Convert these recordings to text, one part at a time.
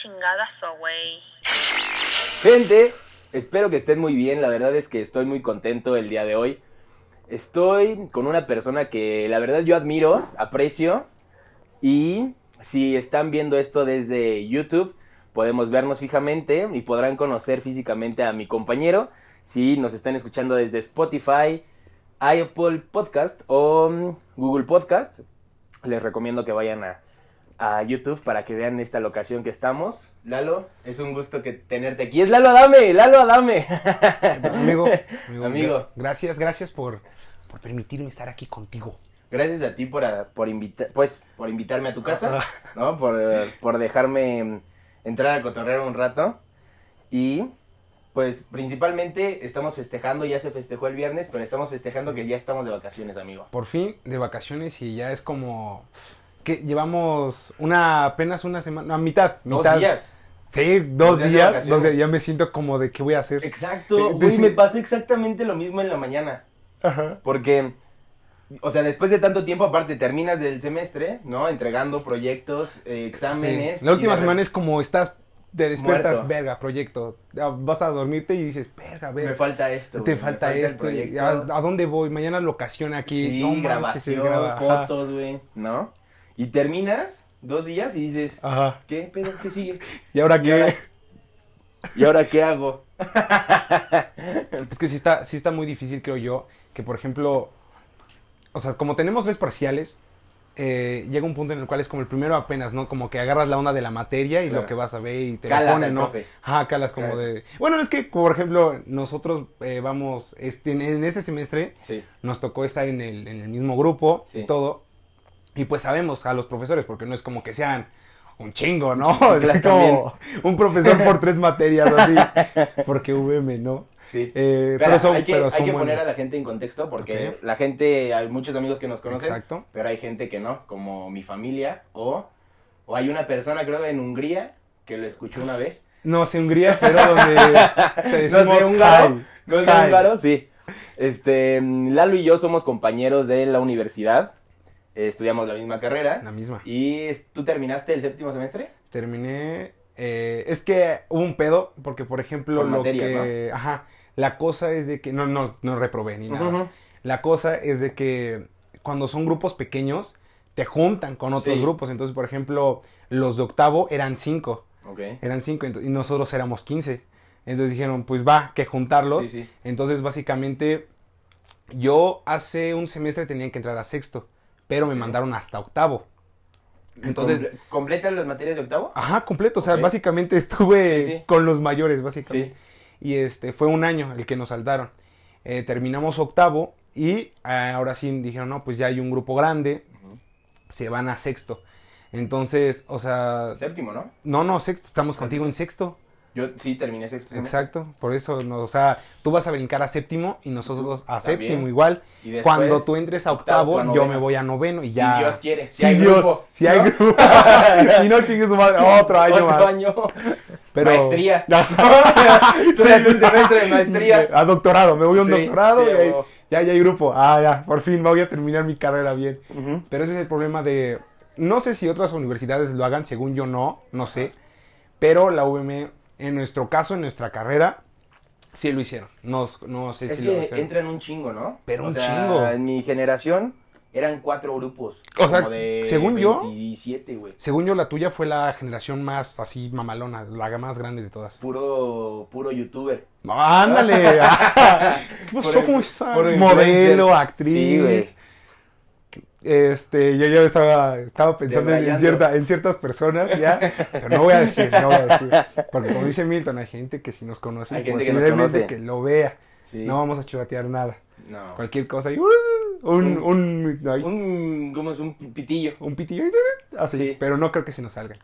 chingadazo, güey. Gente, espero que estén muy bien. La verdad es que estoy muy contento el día de hoy. Estoy con una persona que la verdad yo admiro, aprecio. Y si están viendo esto desde YouTube, podemos vernos fijamente y podrán conocer físicamente a mi compañero. Si nos están escuchando desde Spotify, Apple Podcast o mm, Google Podcast, les recomiendo que vayan a, a YouTube para que vean esta locación que estamos. Lalo, es un gusto que tenerte aquí. Es Lalo Adame, Lalo Adame. Amigo, amigo, Amigo. Gracias, gracias por, por permitirme estar aquí contigo. Gracias a ti por, por, invita- pues, por invitarme a tu casa, ¿no? Por, por dejarme entrar a cotorrear un rato. Y, pues, principalmente estamos festejando, ya se festejó el viernes, pero estamos festejando que ya estamos de vacaciones, amigo. Por fin de vacaciones y ya es como que llevamos una apenas una semana, a mitad, Dos días. Sí, dos Dos días dos días, ya me siento como de qué voy a hacer. Exacto, Eh, güey, me pasó exactamente lo mismo en la mañana. Ajá. Porque, o sea, después de tanto tiempo, aparte, terminas del semestre, ¿no? Entregando proyectos, eh, exámenes. Sí. La última semana es como estás, te despiertas, Muerto. verga, proyecto. Vas a dormirte y dices, verga, Me verga. falta esto. Te güey, me falta esto. ¿A, a dónde voy? Mañana locación aquí. Sí, no manches, grabación, sí, graba- fotos, güey, ¿no? Y terminas dos días y dices, Ajá. ¿qué pedo? ¿Qué sigue? ¿Y ahora ¿Y qué? ahora? ¿Y ahora qué hago? Es que sí está, sí está muy difícil, creo yo, que por ejemplo, o sea, como tenemos tres parciales, eh, llega un punto en el cual es como el primero apenas, ¿no? Como que agarras la onda de la materia y Claro. lo que vas a ver y te Calas lo ponen, ¿no? profe. Ajá, calas como Calas. de... Bueno, es que, por ejemplo, nosotros eh, vamos, este, en, en este semestre Sí. nos tocó estar en el, en el mismo grupo Sí. y todo, y pues sabemos a los profesores, porque no es como que sean un chingo, ¿no? Claro, es como un profesor por tres materias, así, porque VM, ¿no? Sí. Eh, pero son, hay que, pero hay que poner a la gente en contexto porque la gente, hay muchos amigos que nos conocen, Exacto. pero hay gente que no, como mi familia o, o hay una persona, creo, en Hungría que lo escuchó una vez. No sé Hungría, pero donde te No sé, húngaro. ¿No sé húngaro? Sí. Este, Lalo y yo somos compañeros de la universidad. Eh, estudiamos la misma carrera. La misma. ¿Y tú terminaste el séptimo semestre? Terminé. eh, es que hubo un pedo, porque por ejemplo, Por lo materias, que. Ajá. La cosa es de que. No, no, no reprobé ni nada. La cosa es de que cuando son grupos pequeños, te juntan con otros Sí. grupos. Entonces, por ejemplo, los de octavo eran cinco. Eran cinco y nosotros éramos quince. Entonces dijeron, pues va, que juntarlos. Sí, sí. Entonces, básicamente, yo hace un semestre tenía que entrar a sexto, pero me mandaron hasta octavo. Entonces, Comple- ¿Completan las materias de octavo? ajá, completo. O sea, básicamente estuve Sí, sí. con los mayores, básicamente. Sí. Y este, fue un año el que nos saltaron. Eh, terminamos octavo y ah, ahora sí dijeron, no, pues ya hay un grupo grande, se van a sexto. Entonces, o sea, Séptimo, ¿no? no, no, sexto, estamos contigo en sexto. Yo sí terminé sexto. Exacto, por eso, no, o sea, tú vas a brincar a séptimo y nosotros a También. séptimo igual. Y después, Cuando tú entres a octavo, octavo, tú a yo me voy a noveno y Si ya. Dios quiere. Si Si hay Dios, grupo, si hay ¿no? grupo. y no chingue su madre, otro año Otro más. año. Pero... Maestría. Durante un semestre de maestría. A doctorado, me voy a un Sí, doctorado sí, y ahí- huevo. ya, ya hay grupo. Ah, ya, por fin voy a terminar mi carrera bien. Pero ese es el problema de... No sé si otras universidades lo hagan, según yo no, no sé. Pero la UVM, en nuestro caso, en nuestra carrera, sí lo hicieron. No, no sé Es si lo hicieron. entran un chingo, ¿no? Pero O un sea, chingo. En mi generación eran cuatro grupos. O sea, de según yo- 27, güey. Según yo, la tuya fue la generación más así mamalona, la más grande de todas. Puro, puro youtuber. ¡Ándale! Ah, ¿Qué pasó? ¿Cómo está? Modelo, actriz. Sí. Este, yo ya estaba, estaba pensando en, cierta, en ciertas personas ya, pero no voy a decir, no voy a decir. Porque como dice Milton, hay gente que si nos conoce, Hay gente que nos posiblemente conoce. que lo vea. Sí. No vamos a chivatear nada. No. Cualquier cosa y ¡uh! un, un, un, Un, ¿cómo es? Un pitillo. pitillo y así, Sí. pero no creo que se nos salga.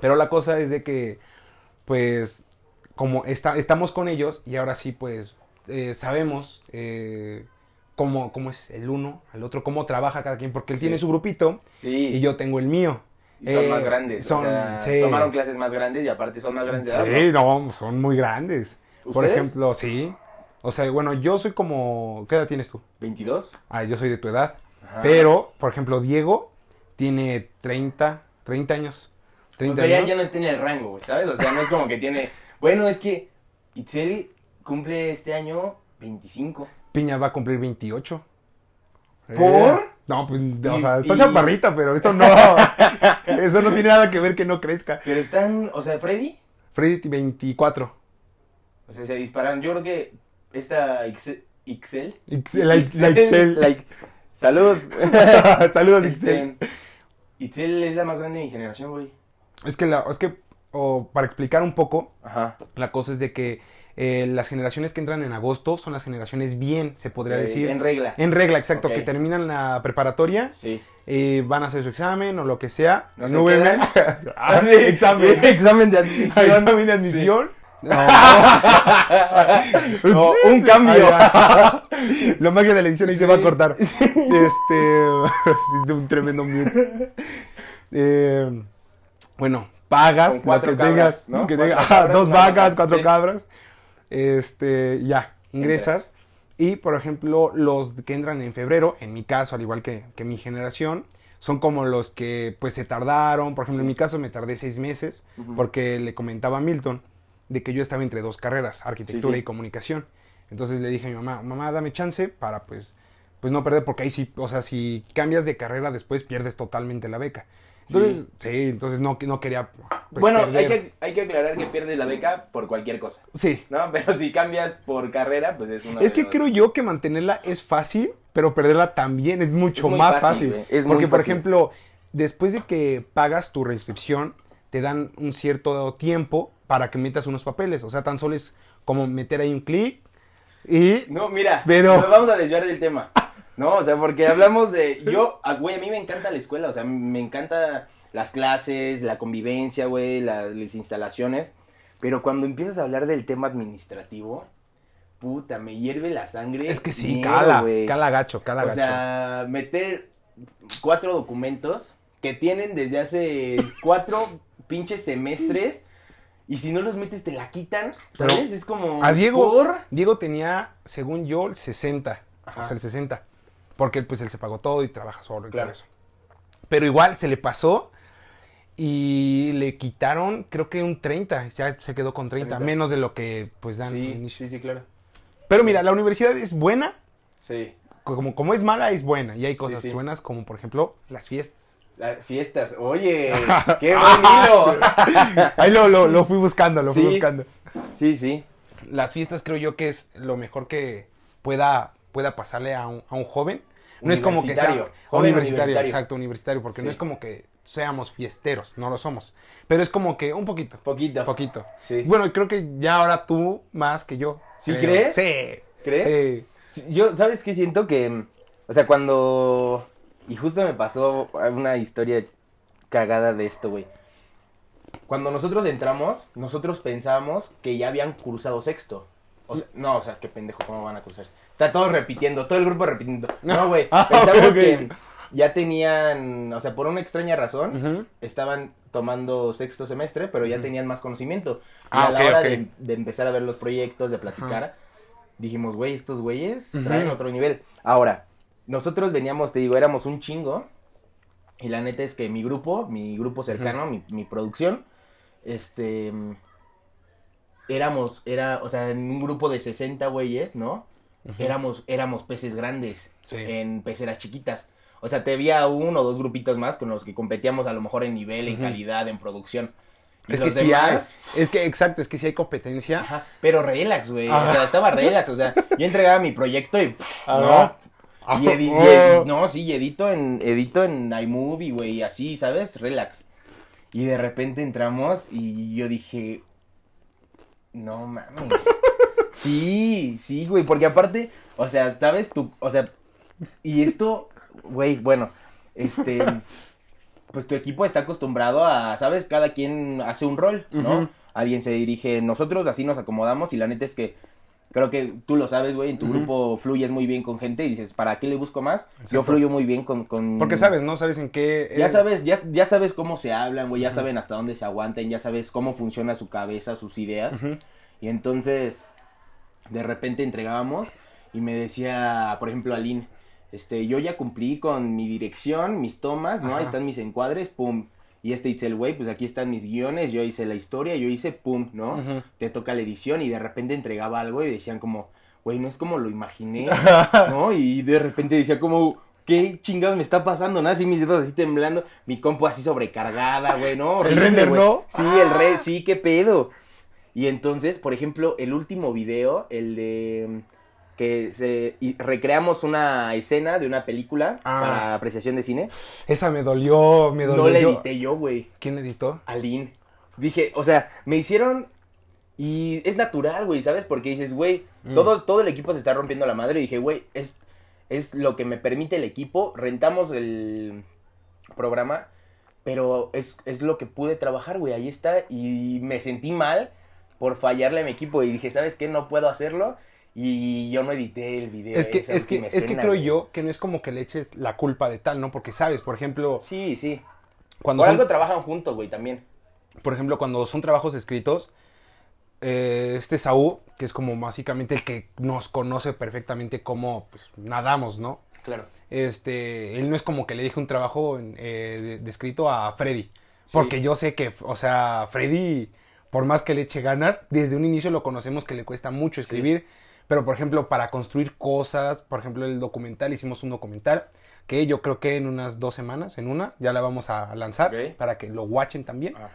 Pero la cosa es de que, pues, como está, estamos con ellos y ahora sí, pues, eh, sabemos eh, cómo, cómo es el uno, el otro, cómo trabaja cada quien, porque él Sí. tiene su grupito Sí. y yo tengo el mío. Y son Eh, más grandes. son- o sea, sí. tomaron clases más grandes y aparte son más grandes de. Sí, no, son muy grandes. Por ¿Ustedes? ejemplo, sí. O sea, bueno, yo soy como... ¿Qué edad tienes tú? ¿22? Ah, yo soy de tu edad. Ajá. Pero, por ejemplo, Diego tiene 30, 30 años. 30 Pero ya, años. ya no está en el rango, ¿sabes? O sea, no es como que tiene. Bueno, es que Itzel cumple este año 25. Piña va a cumplir 28. ¿Por? Eh, No, pues, o sea, está y- chaparrita, pero eso no. eso no tiene nada que ver que no crezca. Pero están, o sea, Freddy, Freddy 24. o sea, se disparan. Yo creo que esta Ixel. Ixel. Ixel, la, Ixel. like, salud. Saludos, Ixel. Este, Itzel es la más grande de mi generación, güey. Es que, la, es que o para explicar un poco, Ajá. la cosa es de que eh, las generaciones que entran en agosto son las generaciones bien, se podría Eh, decir. En regla. En regla, exacto, que terminan la preparatoria, Sí. eh, van a hacer su examen o lo que sea. No se. Ah, Sí. examen. Examen de admisión. Examen de admisión. No. No, un cambio. Ah. La magia de la edición ahí se va a Sí. cortar. Este. un tremendo mute. Eh, bueno, pagas. Lo que cabras, tengas, ¿no? que Cuatro tengas- ajá, cabras, dos vacas, vaca, cuatro sí. cabras. Este, ya, ingresas. Y, por ejemplo, los que entran en febrero, en mi caso, al igual que, que mi generación, son como los que pues se tardaron. Por ejemplo, en mi caso me tardé seis meses porque le comentaba a Milton de que yo estaba entre dos carreras, arquitectura Sí, sí. y comunicación. Entonces le dije a mi mamá, mamá, dame chance para pues, pues no perder, porque ahí sí, o sea, si cambias de carrera después pierdes totalmente la beca. Entonces, sí, entonces no, no quería... pues, bueno, hay que, hay que aclarar que pierdes la beca por cualquier cosa. Sí. ¿No? Pero si cambias por carrera, pues es una Es que dos. creo yo que mantenerla es fácil, pero perderla también es mucho Es muy más fácil, es muy Porque, por fácil. ejemplo, después de que pagas tu reinscripción, te dan un cierto tiempo para que metas unos papeles. O sea, tan solo es como meter ahí un clic y... No, mira, Pero- nos vamos a desviar del tema. No, o sea, porque hablamos de. Yo, ah, güey, a mí me encanta la escuela, o sea, me encanta las clases, la convivencia, güey, la- las instalaciones. Pero cuando empiezas a hablar del tema administrativo, puta, me hierve la sangre. Es que sí, miedo, cala, güey. cala gacho, cala O gacho. sea, meter cuatro documentos que tienen desde hace cuatro pinches semestres. Y si no los metes, te la quitan. Pero ¿Sabes? es como. A Diego, ¿por? Diego tenía, según yo, el 60. Ajá. O sea, el 60. Porque pues él se pagó todo y trabaja solo y Claro. todo eso. Pero igual se le pasó y le quitaron, creo que un 30. Ya se quedó con 30, 30. menos de lo que pues dan Sí, inicio. sí, sí, claro. Pero mira, la universidad es buena, Sí. como, como es mala, es buena. Y hay cosas sí. buenas, como por ejemplo las fiestas. Las fiestas. Oye, qué buen hilo. Ahí lo, lo, lo fui buscando, lo fui buscando. Sí, sí. Las fiestas creo yo que es lo mejor que pueda, pueda pasarle a un, a un joven. No es como que sea Universitario, joven universitario, universitario. exacto, universitario, porque no es como que seamos fiesteros, no lo somos. Pero es como que un poquito, Poquito. poquito. Sí. Bueno, creo que ya ahora tú más que yo. ¿Sí creo. crees? Sí. ¿Crees? Sí. Yo, ¿sabes qué? Siento que, o sea, cuando... Y justo me pasó una historia cagada de esto, güey. Cuando nosotros entramos, nosotros pensábamos que ya habían cursado sexto. O sea, no, o sea, qué pendejo, ¿cómo van a cursar? Está todos repitiendo, todo el grupo repitiendo. No, güey, Ah, pensamos que ya tenían, o sea, por una extraña razón, estaban tomando sexto semestre, pero ya tenían más conocimiento. Y Ah, a la hora de, de empezar a ver los proyectos, de platicar, dijimos, güey, estos güeyes traen otro nivel. Ahora, nosotros veníamos, te digo, éramos un chingo. Y la neta es que mi grupo, mi grupo cercano, mi, mi producción, este. Éramos, era, o sea, en un grupo de 60 güeyes, ¿no? Éramos, éramos peces grandes Sí. en peceras chiquitas. O sea, te había uno o dos grupitos más con los que competíamos a lo mejor en nivel, en calidad, en producción. Y Es que sí demás, hay. Es que, exacto, es que sí hay competencia. Ajá, pero relax, güey. O sea, estaba relax. O sea, yo entregaba mi proyecto y. pff, Ajá. no. Y, edi- y edi- no, sí, y edito en, edito en iMovie, güey, así, ¿sabes? Relax. Y de repente entramos y yo dije. No mames. Sí, sí, güey, porque aparte, o sea, ¿sabes? Tú, o sea, y esto, güey, bueno, este, pues tu equipo está acostumbrado a, ¿sabes? Cada quien hace un rol, ¿no? Alguien se dirige, nosotros así nos acomodamos y la neta es que creo que tú lo sabes, güey, en tu grupo fluyes muy bien con gente y dices, ¿para qué le busco más? Yo fluyo muy bien con... con... Porque sabes, ¿no? Sabes en qué. Ya eh, sabes, ya, ya sabes cómo se hablan, güey, ya saben hasta dónde se aguantan, ya sabes cómo funciona su cabeza, sus ideas. Y entonces, de repente entregábamos y me decía, por ejemplo, Aline, este, yo ya cumplí con mi dirección, mis tomas, ¿no? Ahí están mis encuadres, pum. Y este Itzel, güey, pues aquí están mis guiones, yo hice la historia, yo hice pum, ¿no? Te toca la edición y de repente entregaba algo y decían como, güey, no es como lo imaginé, ¿no? Y de repente decía como, ¿qué chingados me está pasando? ¿No? Así mis dedos así temblando, mi compu así sobrecargada, güey, ¿no? El Horrible, render, güey. ¿no? Sí, el re, sí, qué pedo. Y entonces, por ejemplo, el último video, el de que se y recreamos una escena de una película Ah. para apreciación de cine. Esa me dolió, me dolió. No la edité yo, güey. ¿Quién editó? Aline. Dije, o sea, me hicieron. Y es natural, güey, ¿sabes? Porque dices, güey, Mm. todo, todo el equipo se está rompiendo la madre. Y dije, güey, es, es lo que me permite el equipo. Rentamos el programa, pero es, es lo que pude trabajar, güey. Ahí está. Y me sentí mal por fallarle a mi equipo. Y dije, ¿sabes qué? No puedo hacerlo. Y yo no edité el video. Es que, es que, es que creo güey. yo que no es como que le eches la culpa de tal, ¿no? Porque sabes, por ejemplo, Sí, sí. cuando Por son, algo trabajan juntos, güey, también. por ejemplo, cuando son trabajos escritos, eh, este Saúl, que es como básicamente el que nos conoce perfectamente cómo pues, nadamos, ¿no? Claro. Este, él no es como que le dije un trabajo en- eh, de, de escrito a Freddy. Porque yo sé que, o sea, Freddy, por más que le eche ganas, desde un inicio lo conocemos que le cuesta mucho escribir. Pero, por ejemplo, para construir cosas, por ejemplo, el documental, hicimos un documental que yo creo que en unas dos semanas, en una, ya la vamos a lanzar para que lo watchen también. Ah.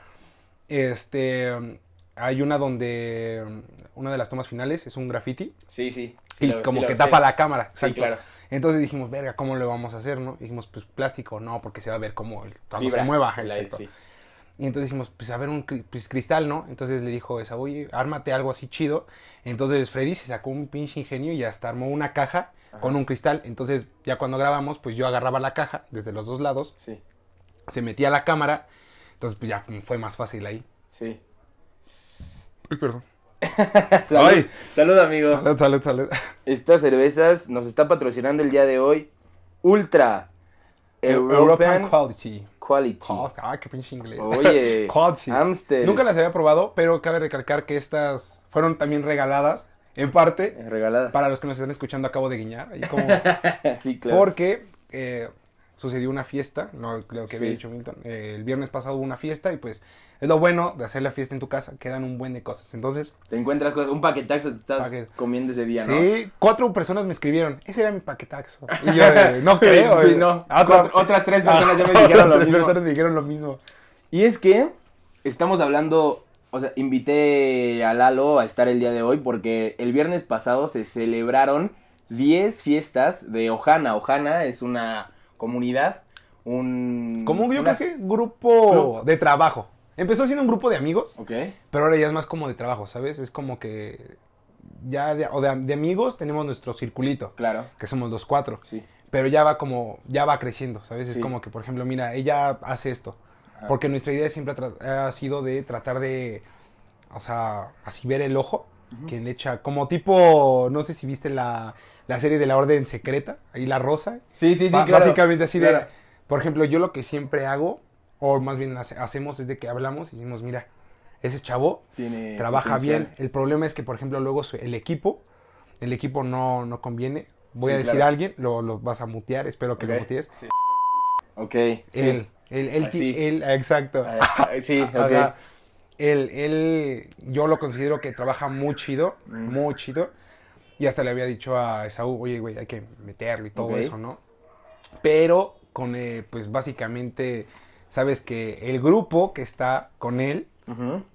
Este, hay una donde, una de las tomas finales es un graffiti Sí, sí. Sí y lo- como sí que tapa la cámara. Sí, exacto. claro. Entonces dijimos, verga, ¿cómo lo vamos a hacer, no? Dijimos, pues plástico, no, porque se va a ver como el, cuando Vibra, se mueva. exacto. Y entonces dijimos, pues a ver un pues, cristal, ¿no? Entonces le dijo esa, oye, ármate algo así chido. Entonces Freddy se sacó un pinche ingenio y hasta armó una caja con un cristal. Entonces ya cuando grabamos, pues yo agarraba la caja desde los dos lados, Sí, se metía la cámara. Entonces pues ya fue más fácil ahí. sí. Uy, perdón. Salud, Ay. salud, amigo. Salud, salud, salud. Estas cervezas nos está patrocinando el día de hoy Ultra European, Quality. Quality. Ay, qué pinche inglés. Oye, Quality. Nunca las había probado, pero cabe recalcar que estas fueron también regaladas, en parte, Eh, Regaladas. para los que nos están escuchando, acabo de guiñar. ahí como- sí, claro. Porque eh, sucedió una fiesta, no lo que había dicho Milton. eh, el viernes pasado hubo una fiesta y pues es lo bueno de hacer la fiesta en tu casa, quedan un buen de cosas. Entonces, Te encuentras cosas, un paquetaxo te estás Paquet. comiendo ese día, ¿no? sí, cuatro personas me escribieron, ese era mi paquetaxo. Y yo, no creo. Sí, no. Otras tres personas ya me dijeron lo mismo. me dijeron lo mismo. Y es que estamos hablando, o sea, invité a Lalo a estar el día de hoy porque el viernes pasado se celebraron 10 fiestas de Ojana. Ojana es una comunidad, un... Como yo una- creo que grupo de trabajo. Empezó siendo un grupo de amigos, Ok, pero ahora ya es más como de trabajo, ¿sabes? Es como que ya de, o de, de amigos tenemos nuestro circulito, claro, que somos los cuatro. sí. Pero ya va como, ya va creciendo, ¿sabes? Es como que, por ejemplo, mira, ella hace esto. Ajá. Porque nuestra idea siempre ha, sido de tratar de, o sea, así ver el ojo, que le echa, como tipo, no sé si viste la, la serie de la Orden Secreta, ahí la rosa. Sí, sí, sí, claro. Básicamente así Claro. de, por ejemplo, yo lo que siempre hago, o más bien hace- hacemos es de que hablamos y decimos, mira, ese chavo Tiene trabaja potencial. bien. El problema es que, por ejemplo, luego el equipo, el equipo no, no conviene. Voy Sí, a decir claro. a alguien, lo, lo vas a mutear, espero que lo mutees. Sí. Ok, sí. Él, él, él, ti- Así. él, exacto. Ah, ah, sí, ok. Ajá. Él, él, yo lo considero que trabaja muy chido, Mm. muy chido. Y hasta le había dicho a Esaú, oye, güey, hay que meterlo y todo eso, ¿no? Pero con, eh, pues básicamente, sabes que el grupo que está con él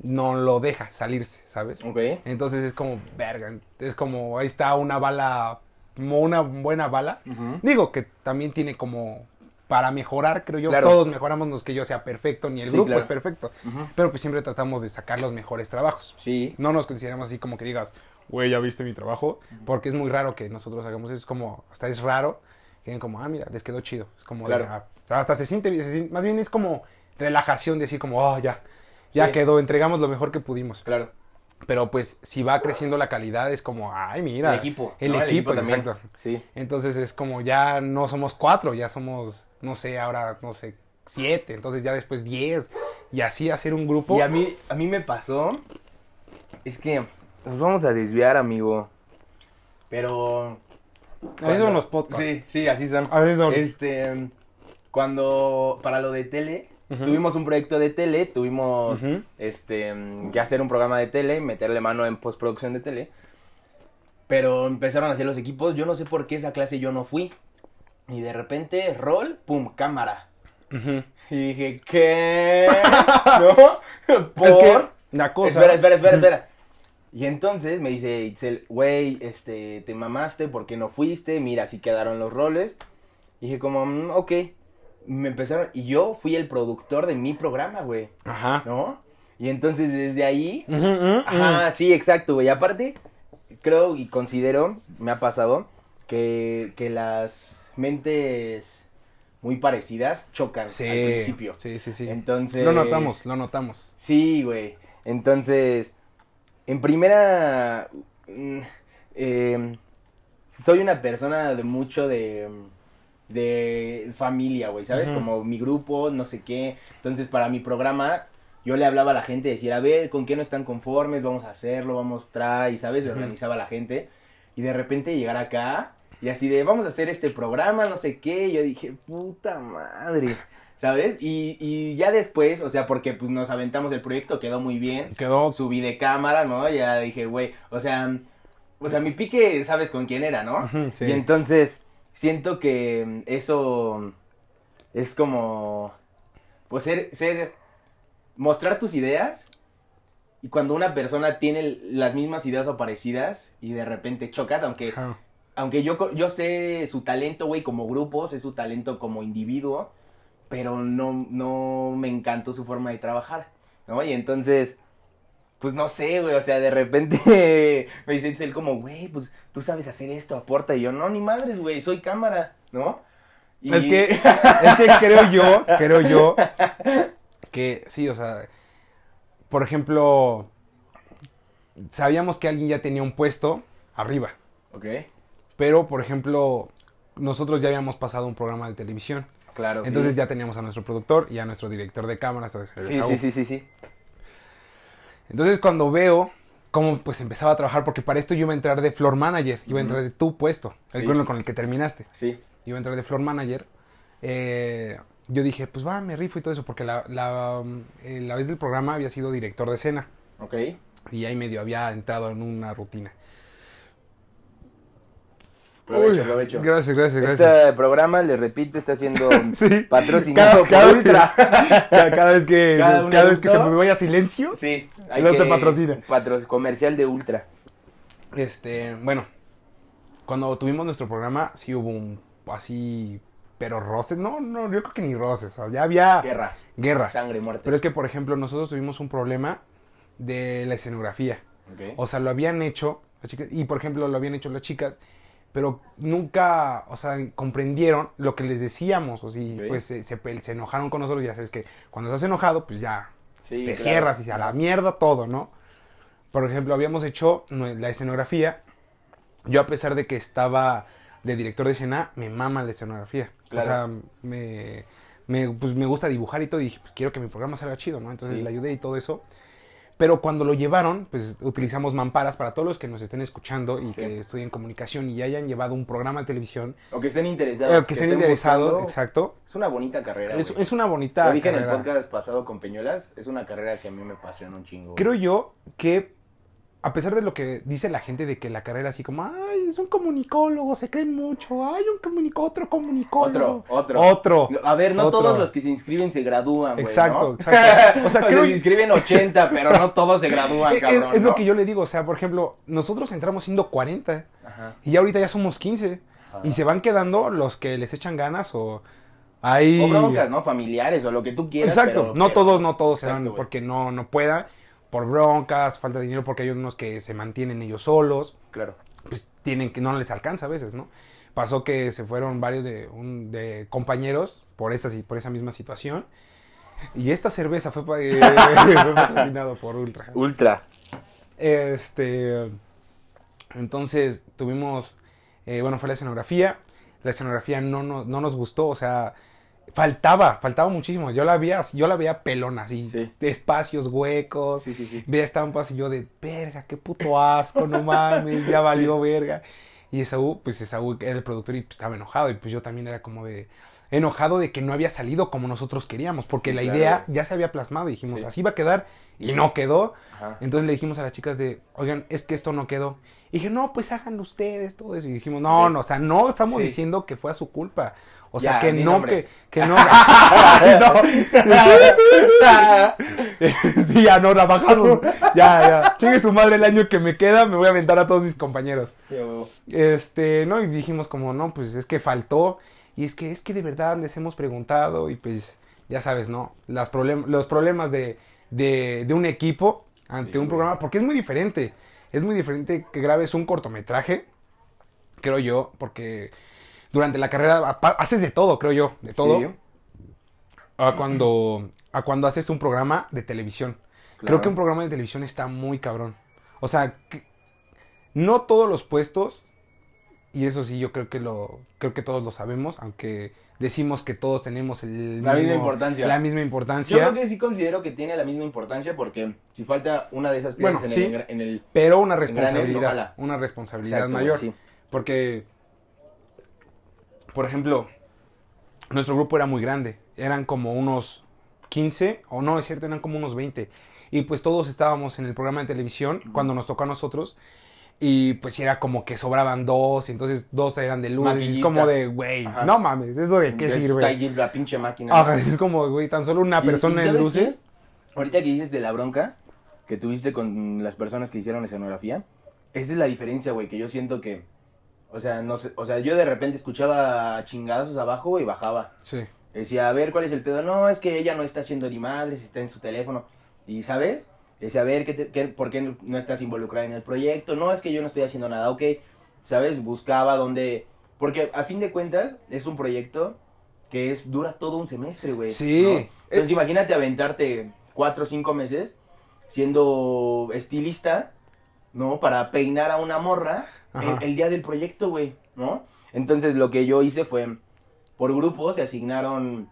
no lo deja salirse, ¿sabes? Ok. Entonces es como, verga, es como, ahí está una bala, como una buena bala. Digo que también tiene como para mejorar, creo yo. Claro. Todos mejoramos, no es que yo sea perfecto, ni el Sí, grupo claro. es perfecto. Pero pues siempre tratamos de sacar los mejores trabajos. Sí. No nos consideramos así como que digas, güey, ya viste mi trabajo. Porque es muy raro que nosotros hagamos eso. Es como, hasta es raro. Que como, ah, mira, les quedó chido. Es como, de, Claro. Hasta se siente, bien, se siente- más bien es como relajación, decir como, oh, ya, ya Sí. quedó, entregamos lo mejor que pudimos. Claro. Pero pues si va creciendo la calidad es como, ay, mira. el equipo. El ¿no? equipo, también. exacto. Sí. Entonces es como ya no somos cuatro, ya somos, no sé, ahora, no sé, siete. Entonces ya después diez. Y así hacer un grupo. Y a mí, a mí me pasó. Es que nos vamos a desviar, amigo. Pero. Así son los podcasts. Sí, sí, así son. Así son. Este. Cuando. Para lo de tele, tuvimos un proyecto de tele, tuvimos este que hacer un programa de tele, meterle mano en postproducción de tele. Pero empezaron a hacer los equipos, yo no sé por qué esa clase yo no fui. Y de repente, rol, pum, cámara. Y dije, ¿qué? ¿No? ¿Por? Es que la cosa. Espera, espera, espera, espera. Y entonces me dice Itzel, güey, este, te mamaste, ¿por qué no fuiste? Mira, así quedaron los roles. Y dije como, "Mm, ok. Me empezaron, y yo fui el productor de mi programa, güey, Ajá. ¿no? Y entonces desde ahí, ajá, sí, exacto, güey. Aparte, creo y considero, me ha pasado, que, que las mentes muy parecidas chocan Sí, al principio. sí, sí, sí. Entonces... Lo notamos, lo notamos. Sí, güey. Entonces, en primera, mm, eh, soy una persona de mucho de, de familia, güey, ¿sabes? Como mi grupo, no sé qué. Entonces, para mi programa, yo le hablaba a la gente, decir, a ver, ¿con qué no están conformes? Vamos a hacerlo, vamos, trae, ¿sabes? Ujú. Organizaba a la gente. Y de repente llegar acá y así de, vamos a hacer este programa, no sé qué. Yo dije, puta madre. ¿Sabes? Y, y ya después, o sea, porque pues nos aventamos el proyecto, quedó muy bien. Quedó. Subí de cámara, ¿no? Ya dije, güey, o sea, o sea, mi pique, ¿sabes con quién era, no? Sí. Y entonces, siento que eso es como, pues ser, ser, mostrar tus ideas y cuando una persona tiene las mismas ideas o parecidas y de repente chocas, aunque aunque yo, yo sé su talento, güey, como grupo, sé su talento como individuo, pero no, no me encantó su forma de trabajar, ¿no? Y entonces, pues no sé, güey, o sea, de repente me dice él como, güey, pues tú sabes hacer esto, aporta, y yo, no, ni madres, güey, soy cámara, ¿no? Y- Es que, es que creo yo, creo yo, que sí, o sea, por ejemplo, sabíamos que alguien ya tenía un puesto arriba, Ok, pero por ejemplo, nosotros ya habíamos pasado un programa de televisión, claro, sí. entonces ya teníamos a nuestro productor y a nuestro director de cámaras. Sí, sí, sí, sí, sí. Entonces cuando veo cómo pues empezaba a trabajar, porque para esto yo iba a entrar de floor manager, iba a entrar de tu puesto, el Sí. con el- que terminaste. Sí, iba a entrar de floor manager, eh, yo dije, pues va, me rifo y todo eso, porque la, la, eh, la vez del programa había sido director de escena ok. y ahí medio había entrado en una rutina. Provecho, Uy, provecho. Gracias, gracias, gracias. Este programa, le repito, está siendo Sí. patrocinado Cada- cada por Ultra. Cada, cada vez que, Cada vez que se me vaya silencio, Sí, No se patrocina. patro- comercial de Ultra. este, bueno, cuando tuvimos nuestro programa, sí hubo un así, pero roces, no, no, yo creo que ni roces, o sea, ya había Guerra. guerra. Sangre, muerte. Pero es que, por ejemplo, nosotros tuvimos un problema de la escenografía. O sea, lo habían hecho las chicas, y por ejemplo, lo habían hecho las chicas, pero nunca, o sea, comprendieron lo que les decíamos. O si, pues se, se, se enojaron con nosotros, ya sabes que cuando estás enojado, pues ya Sí, te claro. cierras y a la mierda todo, ¿no? Por ejemplo, habíamos hecho la escenografía. Yo, a pesar de que estaba de director de escena, me mama la escenografía. Claro. O sea, me, me, pues, me gusta dibujar y todo. Y dije, pues quiero que mi programa salga chido, ¿no? Entonces Sí. le ayudé y todo eso. Pero cuando lo llevaron, pues utilizamos mamparas para todos los que nos estén escuchando y Sí. que estudien comunicación y hayan llevado un programa de televisión. O que estén interesados. eh, que estén interesados, buscando. exacto. Es una bonita carrera. Es, una bonita. Lo dije en el podcast pasado con Peñuelas. Es una carrera que a mí me apasiona un chingo. Creo yo que, a pesar de lo que dice la gente de que la carrera así como, ay, es un comunicólogo, se creen mucho, ay, un comunicólogo, otro comunicólogo. Otro, otro. Otro. A ver, no Otro. todos los que se inscriben se gradúan, güey. Exacto, ¿no? exacto. O sea, creo- se inscriben 80, pero no todos se gradúan, cabrón. es lo ¿no? que yo le digo, o sea, por ejemplo, nosotros entramos siendo 40 Ajá. y ya ahorita ya somos 15 Ajá. y se van quedando los que les echan ganas o hay... O broncas, ¿no? Familiares o lo que tú quieras. Exacto, pero- no pero- todos, no todos se van porque no, no puedan, por broncas, falta de dinero, porque hay unos que se mantienen ellos solos. Claro. pues tienen que no les alcanza a veces, ¿no? Pasó que se fueron varios de, un- de compañeros por esa, por esa misma situación. Y esta cerveza fue, eh, fue patrocinado por Ultra. Ultra. Este, entonces tuvimos, eh, bueno, fue la escenografía. La escenografía no, no, no nos gustó, o sea, faltaba, faltaba muchísimo. Yo la veía, yo la veía pelona, así, Sí. espacios huecos. Sí, sí, sí. Veía estampas y yo de, verga, qué puto asco, no mames, ya valió verga. Y Esaú, pues Esaú era el productor y pues, estaba enojado y pues yo también era como de, enojado de que no había salido como nosotros queríamos, porque Sí, la claro. idea ya se había plasmado y dijimos, Sí. así va a quedar y no quedó. Ajá. Entonces le dijimos a las chicas de, oigan, es que esto no quedó. Y dije, no, pues háganlo ustedes, todo eso. Y dijimos, no, no, o sea, no estamos Sí. diciendo que fue a su culpa. O Ya, sea, que no, que, que no. no. sí, ya no, navajazos. Ya, ya. Chingue su madre el año que me queda, me voy a aventar a todos mis compañeros. Yo- Este, no, y dijimos como, no, pues es que faltó. Y es que, es que de verdad les hemos preguntado y pues, ya sabes, ¿no? Las problem los problemas de, de, de un equipo ante Sí, un güey. programa, porque es muy diferente. Es muy diferente que grabes un cortometraje, creo yo, porque durante la carrera haces de todo, creo yo, de todo. Sí, A cuando, a cuando haces un programa de televisión. Creo que un programa de televisión está muy cabrón. O sea, que- no todos los puestos, y eso sí, yo creo que lo, creo que todos lo sabemos, aunque decimos que todos tenemos el La misma mismo- importancia. La misma Yo importancia. creo que sí considero que tiene la misma importancia porque si falta una de esas piezas Bueno, en, sí. el, en el... Pero una responsabilidad. ojalá. Una responsabilidad Exacto, mayor. sí. Porque, por ejemplo, nuestro grupo era muy grande. Eran como unos 15, o no, es cierto, eran como unos 20. Y pues todos estábamos en el programa de televisión cuando nos tocó a nosotros. Y pues era como que sobraban dos, y entonces dos eran de luz. Y es como de, güey, no mames, ¿eso de qué sirve? Está ahí la pinche máquina. Ajá, es como, güey, tan solo una Y- persona y en ¿sabes luces. qué? Ahorita que dices de la bronca que tuviste con las personas que hicieron escenografía, esa es la diferencia, güey, que yo siento que, o sea, no sé, o sea, yo de repente escuchaba chingados abajo y bajaba. Sí. Decía, a ver, ¿cuál es el pedo? No, es que ella no está haciendo ni madres, está en su teléfono. Y, ¿sabes? Decía, a ver, ¿qué te- qué- ¿por qué no estás involucrada en el proyecto? No, es que yo no estoy haciendo nada, ok. ¿Sabes? Buscaba dónde... Porque a fin de cuentas es un proyecto que es dura todo un semestre, güey. Sí. ¿no? Entonces imagínate aventarte cuatro o cinco meses siendo estilista, ¿no? Para peinar a una morra. El, el día del proyecto, güey, ¿no? Entonces lo que yo hice fue, por grupo se asignaron,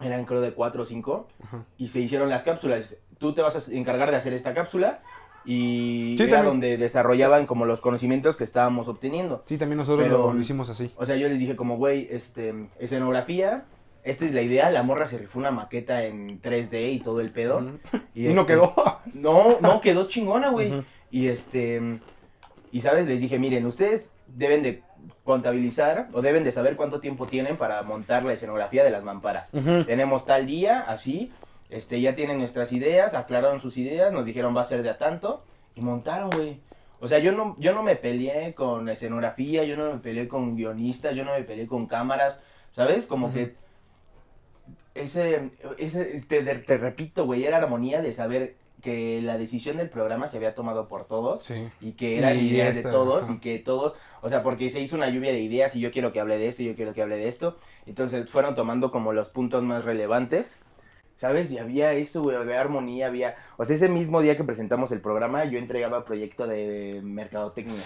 eran creo de cuatro o cinco, Ajá. y se hicieron las cápsulas. Tú te vas a encargar de hacer esta cápsula y Sí, era también. donde desarrollaban como los conocimientos que estábamos obteniendo. Sí, también nosotros Pero- lo, lo hicimos así. O sea, yo les dije como, güey, este, escenografía, esta es la idea, la morra se rifó una maqueta en 3D y todo el pedo. Y, Y, no este, quedó. No, no, quedó chingona, güey. Y este, y sabes, les dije, miren, ustedes deben de contabilizar o deben de saber cuánto tiempo tienen para montar la escenografía de las mamparas. Tenemos tal día, así, este, ya tienen nuestras ideas, aclararon sus ideas, nos dijeron va a ser de a tanto, y montaron, güey. O sea, yo no, yo no me peleé con escenografía, yo no me peleé con guionistas, yo no me peleé con cámaras, ¿sabes? Como que ese, ese te, te repito, güey, era armonía de saber que la decisión del programa se había tomado por todos Sí. y que eran Y ideas esta, de todos y que todos, o sea, porque se hizo una lluvia de ideas y yo quiero que hable de esto y yo quiero que hable de esto, entonces fueron tomando como los puntos más relevantes, ¿sabes? Y había eso, güey, había armonía, había, o sea, ese mismo día que presentamos el programa yo entregaba proyecto de mercadotecnia.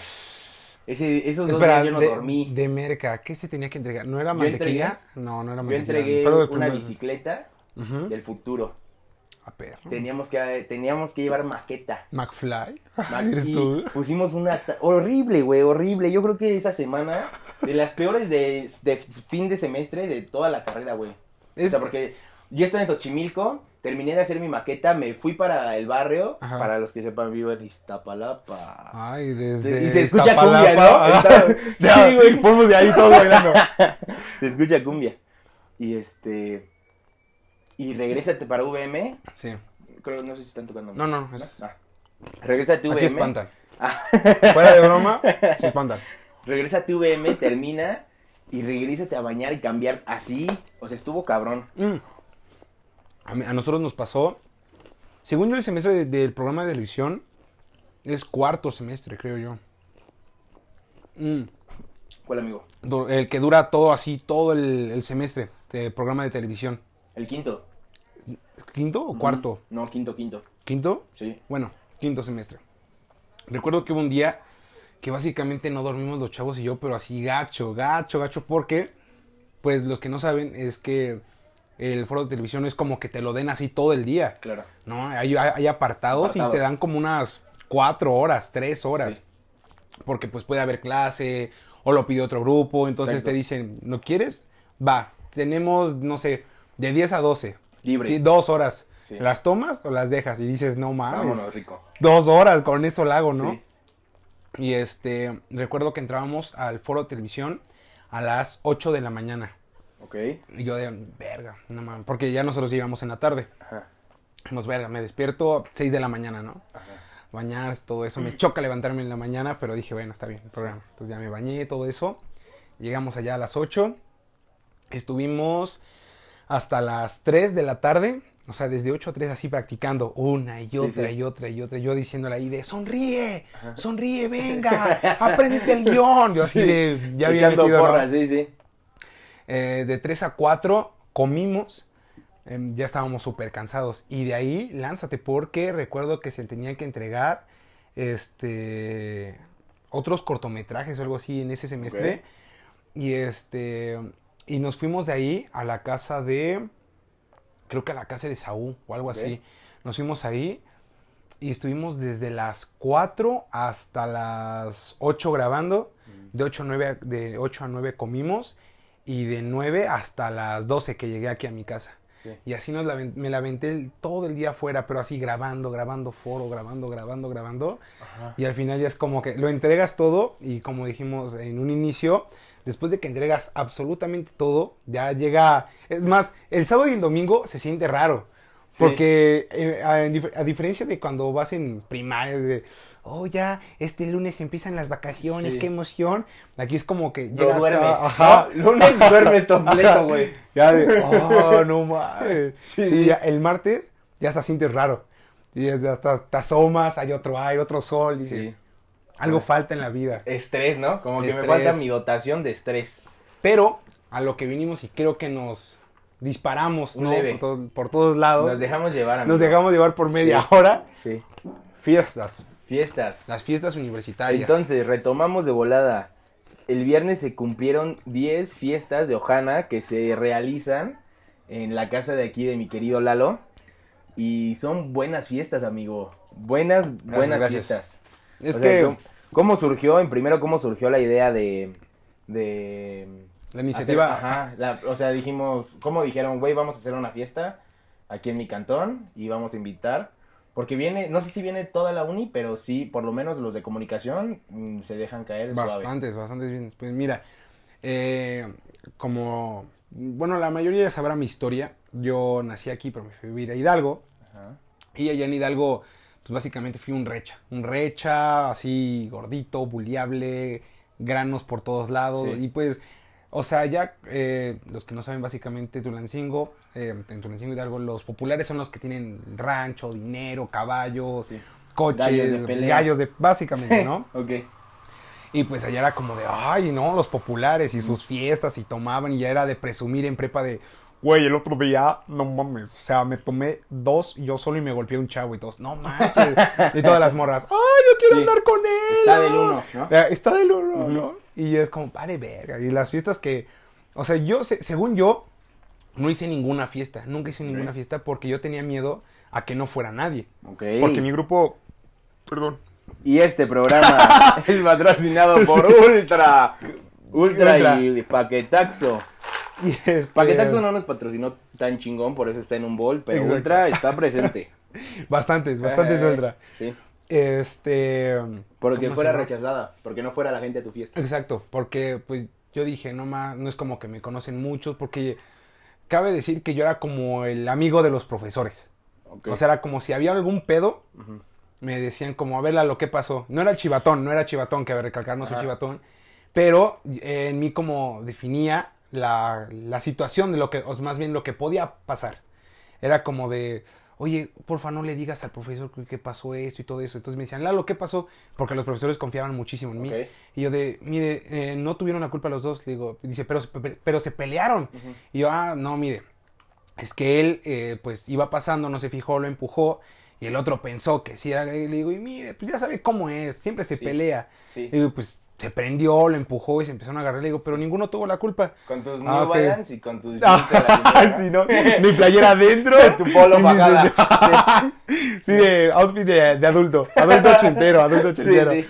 Ese, esos dos Espera, días yo no de, dormí. de merca, ¿qué se tenía que entregar? ¿No era Yo mantequilla? No, no era Yo mantequilla. entregué Fueron los una primeros. bicicleta del futuro. A perro. Teníamos que, teníamos que llevar maqueta. McFly. ¿Eres tú? Pusimos una... Horrible, güey, horrible. Yo creo que esa semana, de las peores de, de fin de semestre de toda la carrera, güey. O sea, porque yo estaba en Xochimilco, terminé de hacer mi maqueta, me fui para el barrio. Ajá. Para los que sepan, vivo en Iztapalapa. Ay, desde. y se escucha Iztapalapa. cumbia, ¿no? Ya, sí, güey. Fuimos de ahí todos bailando. Se escucha cumbia. Y este... Y regrésate para VM. Sí. Creo, no sé si están tocando. No, no, es- Ah. Regrésate VM. Aquí espantan. Ah. Fuera de broma, se espantan. Regresa a VM, termina y regrésate a bañar y cambiar así. O sea, estuvo cabrón. Mm. A, mí- a nosotros nos pasó. Según yo, el semestre de- del programa de televisión es cuarto semestre, creo yo. Mm. ¿Cuál amigo? El que dura todo así, todo el, el semestre de programa de televisión. El quinto. ¿Quinto o cuarto? No, quinto, quinto. ¿Quinto? Sí. Bueno, quinto semestre. Recuerdo que hubo un día que básicamente no dormimos los chavos y yo, pero así gacho, gacho, gacho, porque, pues los que no saben es que el foro de televisión es como que te lo den así todo el día, Claro. ¿no? Hay, hay apartados, y te dan como unas cuatro horas, tres horas, Sí. porque pues puede haber clase o lo pide otro grupo, entonces Exacto. te dicen, ¿no quieres? Va, tenemos, no sé, de 10 a 12. Libre. Y Dos horas. Sí. ¿Las tomas o las dejas? Y dices, no mames. Vámonos, rico. Dos horas, con eso la hago, ¿no? Sí. Y este, recuerdo que entrábamos al foro de televisión a las 8 de la mañana. Ok. Y yo de, verga, no mames, porque ya nosotros íbamos en la tarde. Ajá. Nos verga, me despierto 6 de la mañana, ¿no? Ajá. Bañarse, todo eso. Me choca levantarme en la mañana, pero dije, bueno, está bien, el programa. Entonces ya me bañé, todo eso. Llegamos allá a las 8. Estuvimos hasta las 3 de la tarde. O sea, desde 8 a 3 así practicando una y otra sí. y otra y otra. Yo diciéndole ahí de, sonríe, sonríe, venga, apréndete el guion. Yo así Sí. de, ya había Echando metido, ¿no? porras, sí, sí. Eh, de 3 a 4 comimos, em, ya estábamos súper cansados. Y de ahí, lánzate, porque recuerdo que se tenía que entregar este otros cortometrajes o algo así en ese semestre. Y este y nos fuimos de ahí a la casa de creo que a la casa de Saúl o algo así. Nos fuimos ahí y estuvimos desde las 4 hasta las 8 grabando. De 8 a 9, a- de 8 a 9 comimos y de 9 hasta las 12 que llegué aquí a mi casa. Sí. Y así nos la, me la aventé todo el día afuera, pero así grabando, grabando foro, grabando, grabando, grabando. Ajá. Y al final ya es como que lo entregas todo y como dijimos en un inicio, después de que entregas absolutamente todo, ya llega... Es más, el sábado y el domingo se siente raro. Sí. Porque eh, a, dif- a diferencia de cuando vas en primaria, de, oh ya, este lunes empiezan las vacaciones, Sí. qué emoción. Aquí es como que No llegas a- duermes. ajá. ¿no? Lunes duermes completo, güey. Ya de, oh, no mames. Sí, Sí, ya el martes ya se siente raro. Y ya hasta te asomas, hay otro aire, otro sol, dices, Algo falta en la vida. Estrés, ¿no? Como que me falta mi dotación de estrés. Pero a lo que vinimos y creo que nos disparamos, ¿no? Por, todos- por todos lados. Nos dejamos llevar, amigo. Nos dejamos llevar por media Sí. hora. Sí. Fiestas. Fiestas. Las fiestas universitarias. Entonces, retomamos de volada. El viernes se cumplieron 10 fiestas de Ojana que se realizan en la casa de aquí de mi querido Lalo. Y son buenas fiestas, amigo. Buenas, buenas gracias. fiestas. Es O sea, que ¿cómo, cómo surgió? En primero, ¿cómo surgió la idea de... de la iniciativa... hacer- ajá, la- o sea, dijimos... ¿Cómo dijeron, güey, vamos a hacer una fiesta aquí en mi cantón y vamos a invitar? Porque viene, no sé si viene toda la uni, pero sí, por lo menos los de comunicación mm, se dejan caer suave. Bastantes, bastantes bien. Pues mira, eh, como, bueno, la mayoría ya sabrá mi historia. Yo nací aquí, pero me fui a vivir a Hidalgo. Ajá. Y allá en Hidalgo, pues básicamente fui un recha. Un recha, así gordito, buleable, granos por todos lados. Sí. Y pues, o sea, ya eh, los que no saben, básicamente Tulancingo, eh, en Tulancingo Hidalgo, los populares son los que tienen rancho, dinero, caballos, Sí. coches, Gallos de pelea. gallos de, básicamente, ¿no? Ok. Y pues allá era como de, ay, no, los populares y sus fiestas y tomaban y ya era de presumir en prepa de, güey, el otro día, no mames, o sea, me tomé dos yo solo y me golpeé un chavo y todos, no manches. y todas las morras, ay, yo quiero Sí. andar con él. Está ah". del uno, ¿no? Eh, Está del uno. ¿no? Y es como, vale, verga. Y las fiestas que, o sea, yo, se- según yo, no hice ninguna fiesta, nunca hice ninguna fiesta porque yo tenía miedo a que no fuera nadie. Ok. Porque mi grupo, perdón, Y este programa es patrocinado por Ultra. Ultra, Ultra. y Paquetaxo. Y este... Paquetaxo no nos patrocinó tan chingón, por eso está en un bol, pero Exacto. Ultra está presente. Bastantes, bastantes Eh, ultra. Sí. Este. Porque ¿cómo fuera rechazada, porque no fuera la gente a tu fiesta. Exacto, porque pues yo dije, no más, no es como que me conocen muchos, porque cabe decir que yo era como el amigo de los profesores. O sea, era como si había algún pedo, me decían como, a ver, lo que pasó? No era el chivatón, no era chivatón, que a ver, recalcar, no soy chivatón, pero eh, en mí como definía la, la situación de lo que, o más bien lo que podía pasar. Era como de, oye, porfa, no le digas al profesor que, pasó esto y todo eso. Entonces me decían, Lalo, ¿qué pasó? Porque los profesores confiaban muchísimo en mí. Y yo de, mire, eh, no tuvieron la culpa los dos. Le digo, dice, pero, pero, se pelearon. Y yo, ah, no, mire, es que él, eh, pues, iba pasando, no se fijó, lo empujó, y el otro pensó que sí era gay. Le digo, y mire, pues ya sabe cómo es, siempre se Sí. pelea. Sí. Le digo, pues, se prendió, lo empujó y se empezaron a agarrar. Le digo, pero ninguno tuvo la culpa. Con tus New Ah, ok. Balance y con tus jeans a la cintura. sí, ¿no? Mi playera adentro. Tu polo bajada. Sí, de outfit de, de adulto. Adulto ochentero, adulto Sí, ochentero. sí.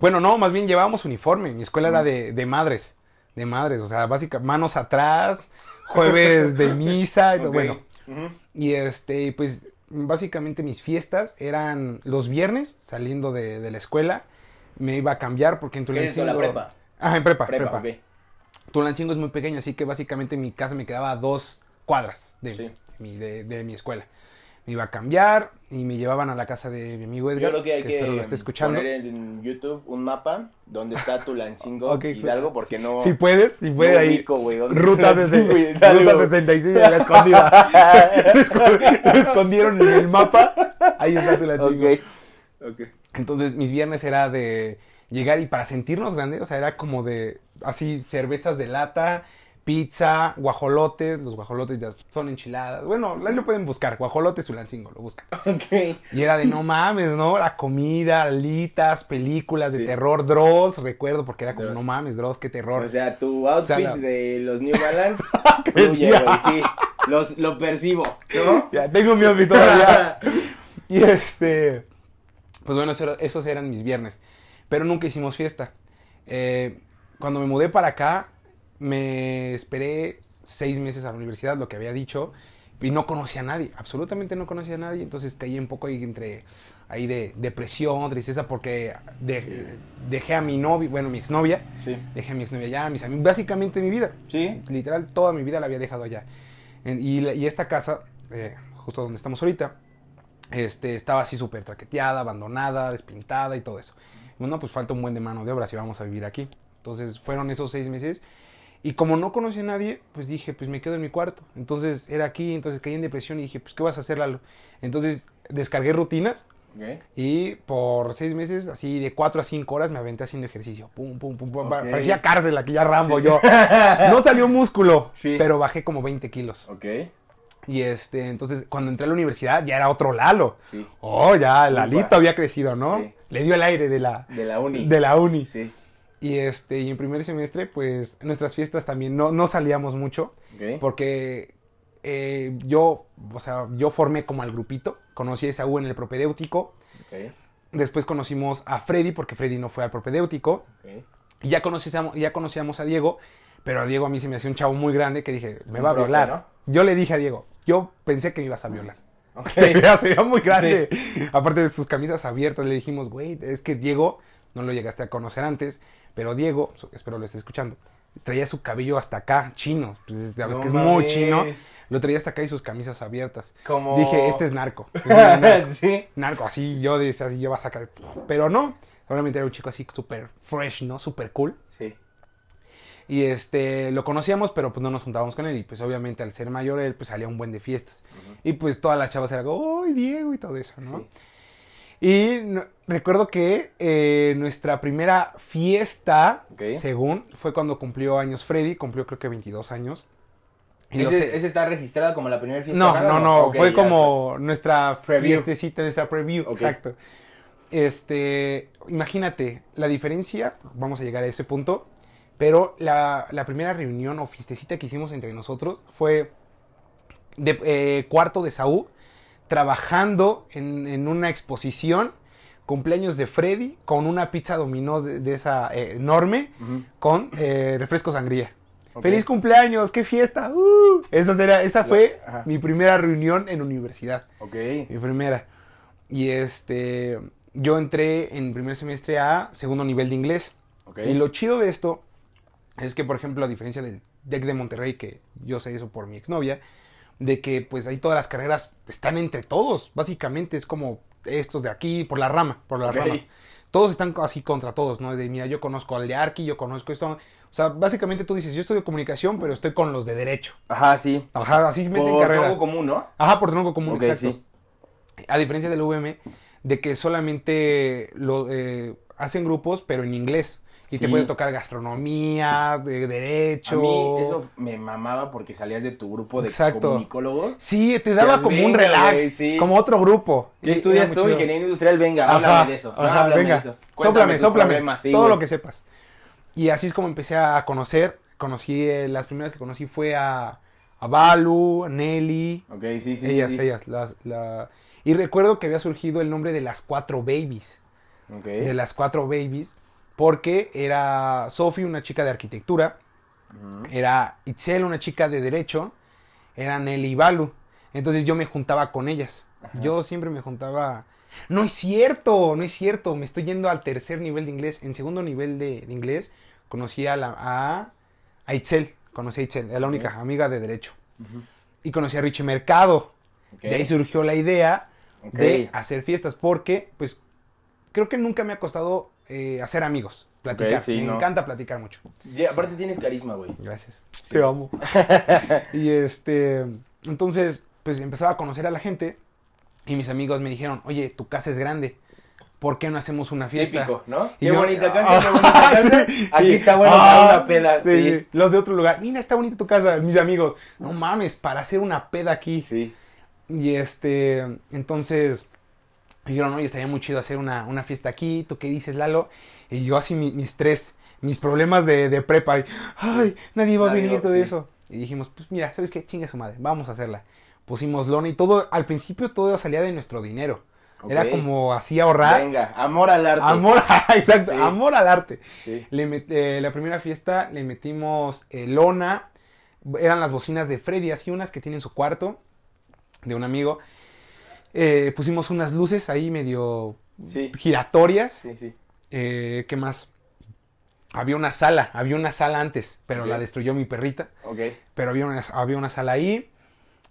Bueno, no, más bien llevábamos uniforme. Mi escuela era de, de madres. de madres, o sea, básicamente manos atrás, jueves de misa, y bueno. Y este, pues básicamente mis fiestas eran los viernes saliendo de, de la escuela. Me iba a cambiar porque en ¿Qué es Tulancingo... la prepa? Ah, en prepa, Prepa, prepa. ok. Tulancingo es muy pequeño, así que básicamente mi casa me quedaba a dos cuadras de, Sí. mi, de, de mi escuela. Me iba a cambiar y me llevaban a la casa de mi amigo Yo Edgar, creo que hay que, espero lo esté escuchando. poner en YouTube un mapa donde está Tulancingo, Ok, Hidalgo, porque no... Si puedes, si no puede ahí. dónde Ruta, está Tulancingo, 60, Hidalgo. ruta 66 de la escondida. lo, esco- lo escondieron en el mapa. Ahí está Tulancingo. Ok. Ok. Entonces, mis viernes era de llegar y para sentirnos grandes, o sea, era como de así cervezas de lata, pizza, guajolotes, los guajolotes ya son enchiladas. Bueno, ahí lo pueden buscar, guajolotes Tulancingo, lo buscan. Ok. Y era de no mames, ¿no? La comida, alitas, películas de Sí. terror, Dross, recuerdo porque era como Dross. no mames, Dross, qué terror. O sea, tu outfit sea, la- de los New Balance Crecía. fluye, güey, sí. Los, lo percibo, ¿no? Ya, tengo mi outfit todavía. Y este. Pues bueno, eso era- esos eran mis viernes. Pero nunca hicimos fiesta. Eh, cuando me mudé para acá, me esperé seis meses a la universidad, lo que había dicho. Y no conocía a nadie, absolutamente no conocía a nadie. Entonces caí un poco ahí entre ahí de depresión, tristeza, porque de- dejé a mi novia, bueno, mi exnovia, Sí. dejé a mi exnovia allá, mis amigos, básicamente mi vida. Sí. Literal, toda mi vida la había dejado allá. En- y, la- y esta casa, eh, justo donde estamos ahorita, este, estaba así súper traqueteada, abandonada, despintada y todo eso. Bueno, pues falta un buen de mano de obra si vamos a vivir aquí. Entonces fueron esos seis meses. Y como no conocí a nadie, pues dije, pues me quedo en mi cuarto. Entonces era aquí, entonces caí en depresión y dije, pues ¿qué vas a hacer, Lalo? Entonces descargué rutinas y por seis meses, así de cuatro a cinco horas, me aventé haciendo ejercicio. Pum, pum, pum, pum. Parecía cárcel, aquí ya Rambo yo. No salió músculo, Sí. pero bajé como 20 kilos. Ok. Y este, entonces, cuando entré a la universidad, ya era otro Lalo. Sí. Oh, ya. Lalito había crecido, ¿no? Sí. Le dio el aire de la, De la uni. de la uni. Sí. Y este, y en primer semestre, pues, nuestras fiestas también no, no salíamos mucho. Porque eh, yo, o sea, yo formé como al grupito. Conocí a Esaú en el propedéutico. Después conocimos a Freddy, porque Freddy no fue al propedéutico. Y ya conocíamos, ya conocíamos a Diego, pero a Diego a mí se me hacía un chavo muy grande que dije, me va a. ¿no? Yo le dije a Diego, yo pensé que me ibas a violar. Ok. Se veía, se veía muy grande. Aparte de sus camisas abiertas, le dijimos, güey, es que Diego, no lo llegaste a conocer antes, pero Diego, espero lo esté escuchando, traía su cabello hasta acá, chino. Pues sabes No que es muy chino. Lo traía hasta acá y sus camisas abiertas. Como... Dije, este es narco. este es narco. sí. narco, así yo decía, así yo va a sacar. Pero no, obviamente era un chico así súper fresh, ¿no? Súper cool. Sí. Y este, lo conocíamos, pero pues no nos juntábamos con él. Y pues obviamente al ser mayor, él pues salía un buen de fiestas. Y pues todas las chavas eran como, ¡ay, Diego! y todo eso, ¿no? Sí. Y no- recuerdo que eh, nuestra primera fiesta, según, fue cuando cumplió años Freddy, cumplió creo que 22 años. Y ¿Ese, sé- ese está registrado como la primera fiesta? no, rara, no, no, Ok, fue como nuestra Preview. fiestecita, nuestra preview, exacto. Este, imagínate, la diferencia, vamos a llegar a ese punto, pero la, la primera reunión o fiestecita que hicimos entre nosotros fue de eh, cuarto de Saúl, trabajando en, en una exposición, cumpleaños de Freddy, con una pizza dominó de, de esa eh, enorme, con eh, refresco sangría. ¡Feliz cumpleaños! ¡Qué fiesta! ¡Uh! Esa, será, esa fue Ajá. mi primera reunión en universidad. Ok. Mi primera. Y este, yo entré en primer semestre a segundo nivel de inglés. Ok. Y lo chido de esto es que, por ejemplo, a diferencia del DEC de Monterrey, que yo sé eso por mi exnovia, de que pues ahí todas las carreras están entre todos. Básicamente es como estos de aquí, por la rama, por las Ok. ramas. Todos están así contra todos, ¿no? De, mira, yo conozco al de Arqui, yo conozco esto. O sea, básicamente tú dices, yo estudio comunicación, pero estoy con los de derecho. Ajá, sí. Ajá, así se meten Por carreras. tronco común, ¿no? Ajá, por tronco común, exacto. sí. A diferencia del UVM, de que solamente lo eh, hacen grupos, pero en inglés. Y te puede tocar gastronomía, de derecho. A mí eso me mamaba porque salías de tu grupo de Exacto. comunicólogos. Sí, te daba como un "Venga, relax, güey, sí". como otro grupo. ¿Qué estudias tú? Ingeniería industrial, venga, Ajá, háblame de eso. No, ajá, háblame venga. de eso. Cuéntame Sóplame, sóplame. sí, todo lo que sepas. Y así es como empecé a conocer. Conocí, eh, las primeras que conocí fue a, a Balu, a Nelly. Ok, sí, sí. ellas, ellas. Las, la... Y recuerdo que había surgido el nombre de las cuatro babies. Ok. de las cuatro babies, porque era Sophie, una chica de arquitectura, Era Itzel, una chica de derecho, era Nelly y Balu. Entonces yo me juntaba con ellas. Yo siempre me juntaba... No es cierto, no es cierto. Me estoy yendo al tercer nivel de inglés. En segundo nivel de, de inglés conocí a, la, a, a Itzel. Conocí a Itzel, era la única amiga de derecho. Y conocí a Richie Mercado. De ahí surgió la idea de hacer fiestas porque, pues, creo que nunca me ha costado eh, hacer amigos, platicar. Sí, me no. encanta platicar mucho. Y aparte tienes carisma, güey. Gracias. Te amo. y este, entonces, pues empezaba a conocer a la gente y mis amigos me dijeron, oye, tu casa es grande, ¿por qué no hacemos una fiesta? Típico, ¿no? Y Qué yo- bonita casa, Ah, qué bonita casa. sí, Aquí sí. está bueno Ah, para una peda, sí. Los de otro lugar, mira, está bonita tu casa, mis amigos, no mames, para hacer una peda aquí. Sí. Y este, entonces, dijeron, oye, estaría muy chido hacer una, una fiesta aquí, ¿tú qué dices, Lalo? Y yo así mi- mis tres, mis problemas de, de prepa, y, ay, nadie va a venir, va- todo sí. eso. Y dijimos, pues mira, ¿sabes qué? Chingue su madre, vamos a hacerla. Pusimos lona y todo, al principio todo salía de nuestro dinero. Era como así ahorrar. Venga, amor al arte. Amor, exacto, Sí. amor al arte. Sí. Le met- eh, la primera fiesta le metimos eh, lona, eran las bocinas de Freddy, así unas que tiene en su cuarto, de un amigo. Eh, pusimos unas luces ahí medio Sí. giratorias. Sí, sí. Eh, ¿Qué más? Había una sala, había una sala antes, pero la destruyó mi perrita. Ok. Pero había una, había una sala ahí.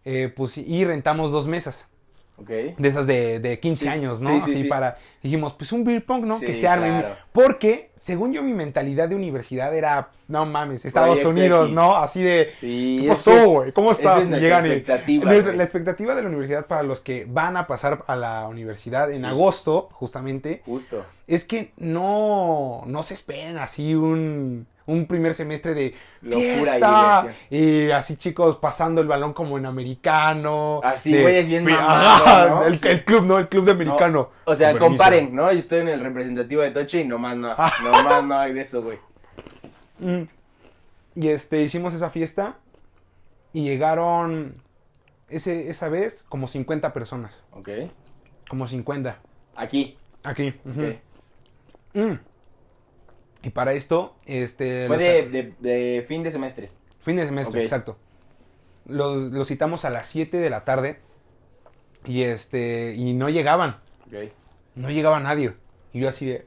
eh, pues, y rentamos dos mesas. De esas de, de 15 Sí, años, ¿no? sí, sí, Así sí. para. Dijimos, pues un beer pong, ¿no? Que se arme. claro. Porque, según yo, mi mentalidad de universidad era, no mames, Estados Unidos, X. ¿no? Así de. Sí. ¿Qué es pasó, que güey? ¿Cómo estás? es Llegan y- expectativa, güey. la expectativa de la universidad para los que van a pasar a la universidad en agosto, justamente, Justo. es que no, no se esperen así un, un primer semestre de Locura y y, así chicos pasando el balón como en americano. Así, de- güeyes bien ¿no? el, Sí. el club, ¿no? El club de americano. O sea, Con comparen, ¿no? Yo estoy en el representativo de Toche y nomás no. Nomás no hay de eso, güey. Mm. Y este, hicimos esa fiesta y llegaron ese, esa vez como 50 personas. Ok. Como 50. Aquí. Aquí. Mm. Y para esto, este... Fue de, de, de fin de semestre. Fin de semestre, exacto. Los, los citamos a las 7 de la tarde y este y no llegaban, Ok. no llegaba nadie. Y yo así de,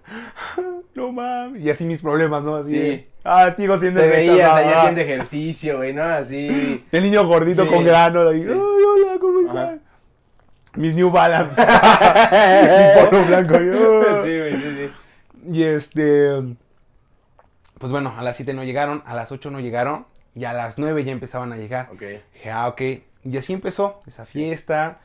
no mames, y así mis problemas, ¿no? Así Sí. de, ah, sigo siendo Te veías allá haciendo ejercicio, güey, ¿no? Así. El niño gordito Sí. con grano, ahí, Sí. ay, hola, ¿cómo Ajá. estás? Mis New Balance. Mi polo blanco. Sí, güey, sí, sí. Y este. Pues bueno, a las 7 no llegaron, a las 8 no llegaron, y a las 9 ya empezaban a llegar. Ok. Dije, ah, ok. Y así empezó esa fiesta.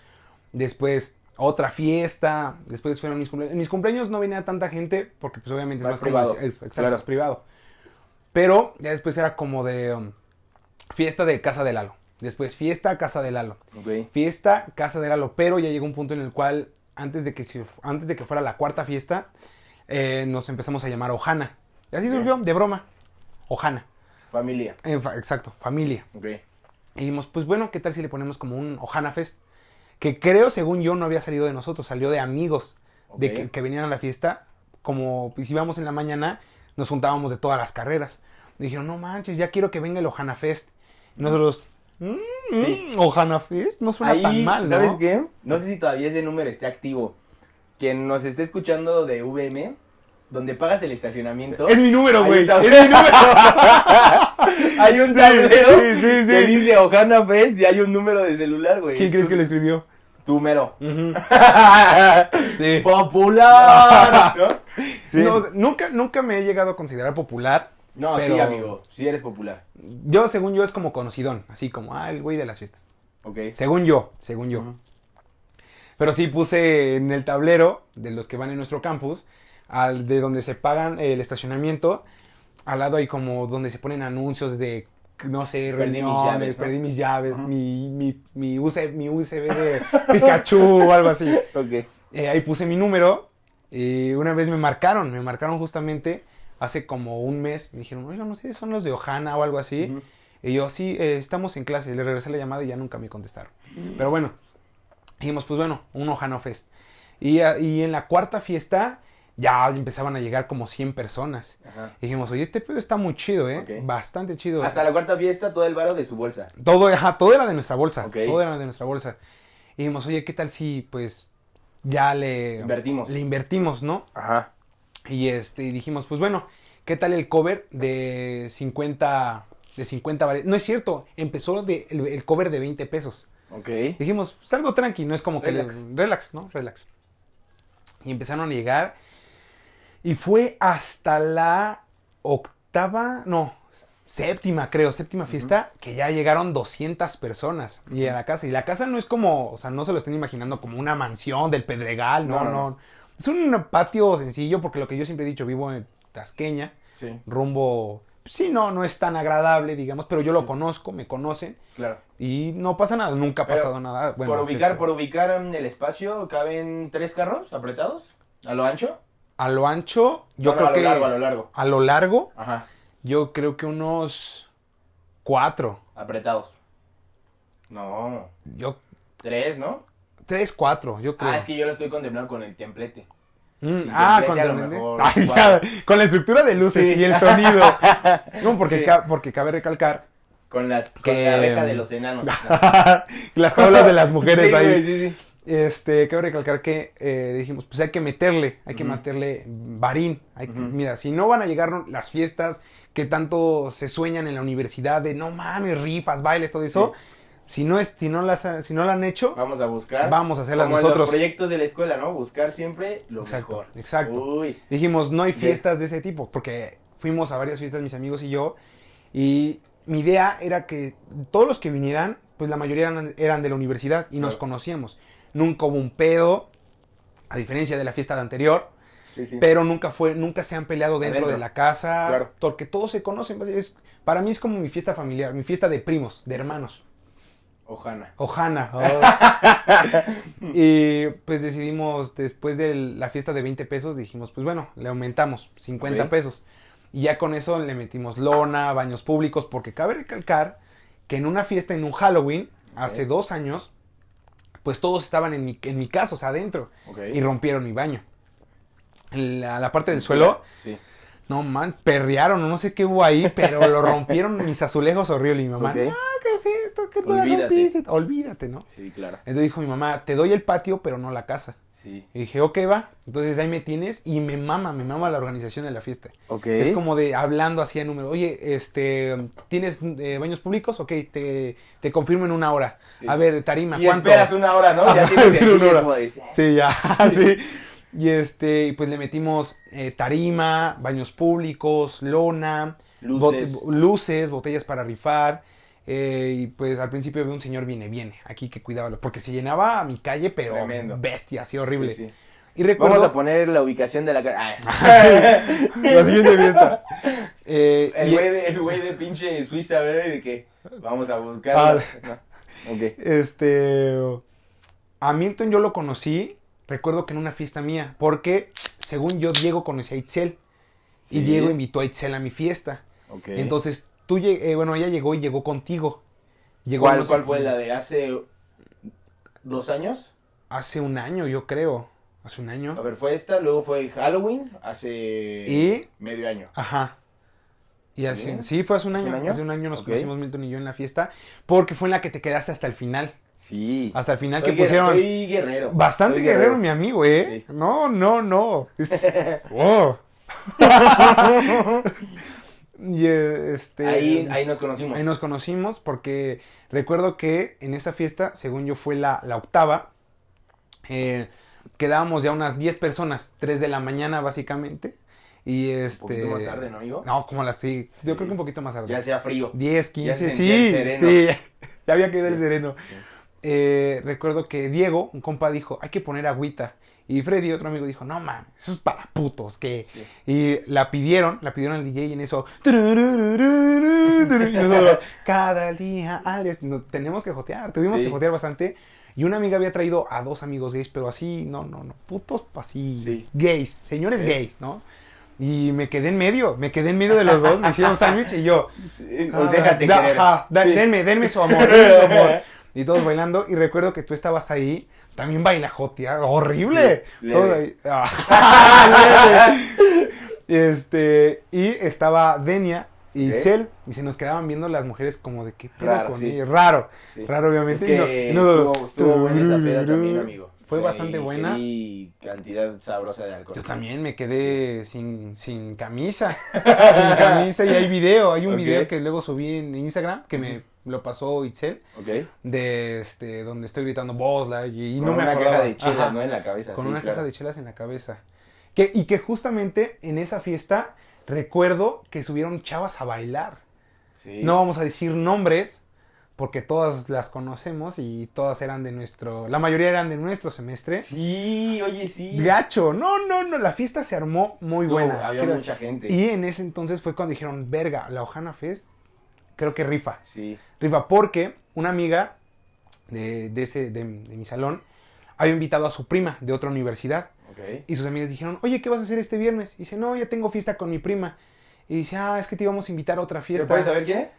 Después otra fiesta. Después fueron mis cumpleaños. En mis cumpleaños no venía tanta gente porque pues obviamente es Más privado. es, exacto, Claro. es privado. Pero ya después era como de um, fiesta de casa de Lalo. Después fiesta casa de Lalo. Ok. Fiesta casa de Lalo. Pero ya llegó un punto en el cual antes de que, antes de que fuera la cuarta fiesta eh, nos empezamos a llamar Ojana. Y así surgió de broma. Ojana. Familia. Fa- exacto, familia. Ok. Y dijimos, pues bueno, ¿qué tal si le ponemos como un Ohana Fest? Que creo, según yo, no había salido de nosotros, salió de amigos de Ok. que, que venían a la fiesta. Como pues, íbamos en la mañana, nos juntábamos de todas las carreras. Dijeron, no manches, ya quiero que venga el Ohana Fest. Y nosotros, mm, Sí. mm, Ohana Fest, no suena tan mal, ¿no? ¿sabes qué? No sé si todavía ese número esté activo. Quien nos esté escuchando de VM, donde pagas el estacionamiento. Es mi número, güey. está. Es mi número. hay un Sí, tablero sí, sí, sí. que dice Ojana Fest y hay un número de celular, güey. ¿Quién Es crees que lo escribió? Tu mero. Sí. Popular. ¿No? Sí. No, o sea, nunca, nunca me he llegado a considerar popular. No, sí, amigo. Sí eres popular. Yo, según yo, es como conocidón. Así como, ah, el güey de las fiestas. Ok. Según yo, según yo. Pero sí puse en el tablero de los que van en nuestro campus, al de donde se pagan el estacionamiento, al lado hay como donde se ponen anuncios de, no sé, Perdí mis llaves, ¿no? perdí mis llaves, mi, mi, mi, USB, mi USB de Pikachu o algo así. Ok. Eh, ahí puse mi número y una vez me marcaron, me marcaron justamente hace como un mes. Me dijeron, oiga, no sé, son los de Ojana o algo así. Ujú. Y yo, sí, eh, estamos en clase. Le regresé la llamada y ya nunca me contestaron. Pero bueno, dijimos, pues bueno, un Ojana Fest. Y, y en la cuarta fiesta ya empezaban a llegar como 100 personas. Ajá. Y dijimos, oye, este pedo está muy chido, ¿eh? Bastante chido. Hasta la cuarta fiesta, todo el varo de su bolsa. Todo, ajá, todo era de nuestra bolsa. Todo era de nuestra bolsa. Y dijimos, oye, ¿qué tal si, pues, ya le... Invertimos. Le invertimos, ¿no? Ajá. Y este, y dijimos, pues bueno, ¿qué tal el cover de 50, de 50 bar- No es cierto, empezó de, el, el cover de 20 pesos. Ok. Dijimos, pues algo tranqui, no es como que... Relax. relax, ¿no? Relax. Y empezaron a llegar. Y fue hasta la octava, no, séptima, creo, séptima fiesta, que ya llegaron 200 personas. Y a la casa. Y la casa no es como, o sea, no se lo estén imaginando como una mansión del Pedregal, no, No, no. no. Es un patio sencillo, porque lo que yo siempre he dicho, vivo en Tasqueña, Sí, rumbo... Sí, no, no es tan agradable, digamos, pero yo lo conozco, me conocen claro. y no pasa nada, nunca ha Pero, pasado nada. Bueno, por ubicar, por ubicar el espacio, ¿caben tres carros apretados? ¿A lo ancho? A lo ancho, yo No, no, creo a lo que. largo, a lo largo. a lo largo, Ajá. yo creo que unos cuatro. Apretados. No. Yo. Tres, ¿no? Tres, cuatro, yo creo. Ah, es que yo lo estoy contemplando con el templete. Mm, ah, con, lo mejor, Ay, ya, con la estructura de luces Sí. y el sonido. No, porque, Sí. ca- porque cabe recalcar Con la, con Que- la reja de los enanos. las jaulas de las mujeres Sí, ahí. Este, cabe recalcar que eh, dijimos, pues hay que meterle, hay que meterle varín. Hay que-. Mira, si no van a llegar las fiestas que tanto se sueñan en la universidad de no mames, rifas, bailes, todo eso, si no es, si no las, si no la han hecho, Vamos a buscar. Vamos a hacerlas Como en nosotros. los proyectos de la escuela, ¿no? Buscar siempre lo Exacto, mejor. exacto. Uy. dijimos, no hay fiestas de ese tipo, porque fuimos a varias fiestas mis amigos y yo, y mi idea era que todos los que vinieran, pues la mayoría eran, eran de la universidad y nos conocíamos. Nunca hubo un pedo, a diferencia de la fiesta de anterior, Sí, sí. pero nunca fue, nunca se han peleado dentro Adentro. de la casa, Claro. porque todos se conocen. pues, es- para mí es como mi fiesta familiar, mi fiesta de primos, de hermanos. Ojana. Ojana. oh. y pues decidimos, después de la fiesta de 20 pesos, dijimos, pues bueno, le aumentamos 50 Ok. pesos. Y ya con eso le metimos lona, baños públicos, porque cabe recalcar que en una fiesta, en un Halloween, hace dos años, pues todos estaban en mi, en mi casa, o sea, adentro, y rompieron mi baño. La, la parte del suelo, Sí. no man, perrearon, no sé qué hubo ahí, pero lo rompieron mis azulejos horrible. Y mi mamá, Ok. no, ¿qué es esto? ¿Qué Olvídate. rompiste?". Olvídate, ¿no? Sí, claro. Entonces dijo mi mamá, te doy el patio, pero no la casa. Sí. Y dije, ok, va. Entonces ahí me tienes y me mama, me mama la organización de la fiesta. Ok. Es como de hablando así a número. Oye, este, ¿tienes eh, baños públicos? Ok, te, te confirmo en una hora. Sí. A ver, tarima, Y ¿cuánto? esperas una hora, ¿no? Ya tienes el una hora. de- Sí, ya, sí. Y este, pues le metimos eh, tarima, baños públicos, lona, Luces. bot- luces, botellas para rifar. Eh, y pues al principio vi un señor viene, viene, aquí que cuidaba, porque se llenaba a mi calle, pero Tremendo. bestia, así horrible. Sí, sí. Y recuerdo Vamos a poner la ubicación de la casa. Ah. la siguiente fiesta. Eh, El y- güey de, el güey de pinche Suiza, ¿verdad? De que vamos a buscar. Ah. No. Este. A Milton yo lo conocí, recuerdo que en una fiesta mía, porque según yo, Diego conocía a Itzel. Y. Diego invitó a Itzel a mi fiesta. Ok. Entonces, tú, eh, bueno, ella llegó y llegó contigo. Llegó ¿Cuál, fue la de hace dos años? Hace un año, yo creo. Hace un A año. ver, fue esta, luego fue Halloween, hace Y- medio año. Ajá. Y así, ¿Sí? sí, fue hace un ¿Hace año. un año? Hace un año nos Ok. conocimos Milton y yo en la fiesta. Porque fue en la que te quedaste hasta el final. Sí. Hasta el final Soy que pusieron. Soy guerrero. Bastante Soy guerrero, mi amigo, ¿eh? Sí. No, no, no. Es- Oh. y eh, este. Ahí, ahí nos conocimos. ahí nos conocimos porque recuerdo que en esa fiesta, según yo, fue la, la octava. eh, quedábamos ya unas 10 personas, 3 de la mañana básicamente. Y Un este. poquito más tarde, ¿no, amigo? No, como las sí. Sí. Yo creo que un poquito más tarde. Ya sea frío. 10, Ya 15, sentía sí, el sereno. sí. Ya había el Sí. sereno. Sí. Eh, recuerdo que Diego, un compa, dijo, hay que poner agüita. Y Freddy, otro amigo, dijo, no mames, eso es para putos, que... Sí. Y la pidieron, la pidieron al DJ y en eso... Y nosotros, cada día, Alex, nos tenemos que jotear, tuvimos Sí. que jotear bastante. Y una amiga había traído a dos amigos gays, pero así, no, no, no, putos así, Sí. gays, señores Sí. gays, ¿no? Y me quedé en medio, me quedé en medio de los dos, me hicieron sándwich y yo... Sí, Ah, déjate da- querer. ajá, da- denme, denme su amor, denme su amor. Y todos bailando. Y recuerdo que tú estabas ahí También baila jotia, horrible. Sí, leve. Ah, leve. este, y estaba Denia y Ok. Itzel, y se nos quedaban viendo las mujeres como de qué pedo Raro, con sí. Raro, Sí. raro obviamente. Es que y no- no- estuvo, estuvo buena esa peda también, amigo. Fue bastante buena. Y cantidad sabrosa de alcohol. Yo también me quedé sin, sin camisa. sin camisa y hay video. Hay un video que luego subí en Instagram que me lo pasó Itzel. Ok. De este, donde estoy gritando Bosla y, y Con no me una acordaba. caja de chelas, Ajá, ¿no? En la cabeza. Con sí, una claro. caja de chelas en la cabeza. Que, y que justamente en esa fiesta recuerdo que subieron chavas a bailar. Sí. No vamos a decir nombres porque todas las conocemos y todas eran de nuestro, la mayoría eran de nuestro semestre. Sí, oye, sí. Gacho, no, no, no, la fiesta se armó muy Estuvo- buena. Había Creo- mucha gente. Y en ese entonces fue cuando dijeron, verga, la Ojana Fest, creo que rifa. Sí. Rifa porque una amiga de, de ese, de, de mi salón había invitado a su prima de otra universidad. Y sus amigas dijeron, oye, ¿qué vas a hacer este viernes? Y dice, no, ya tengo fiesta con mi prima. Y dice, ah, es que te íbamos a invitar a otra ¿Se fiesta. puede saber quién es?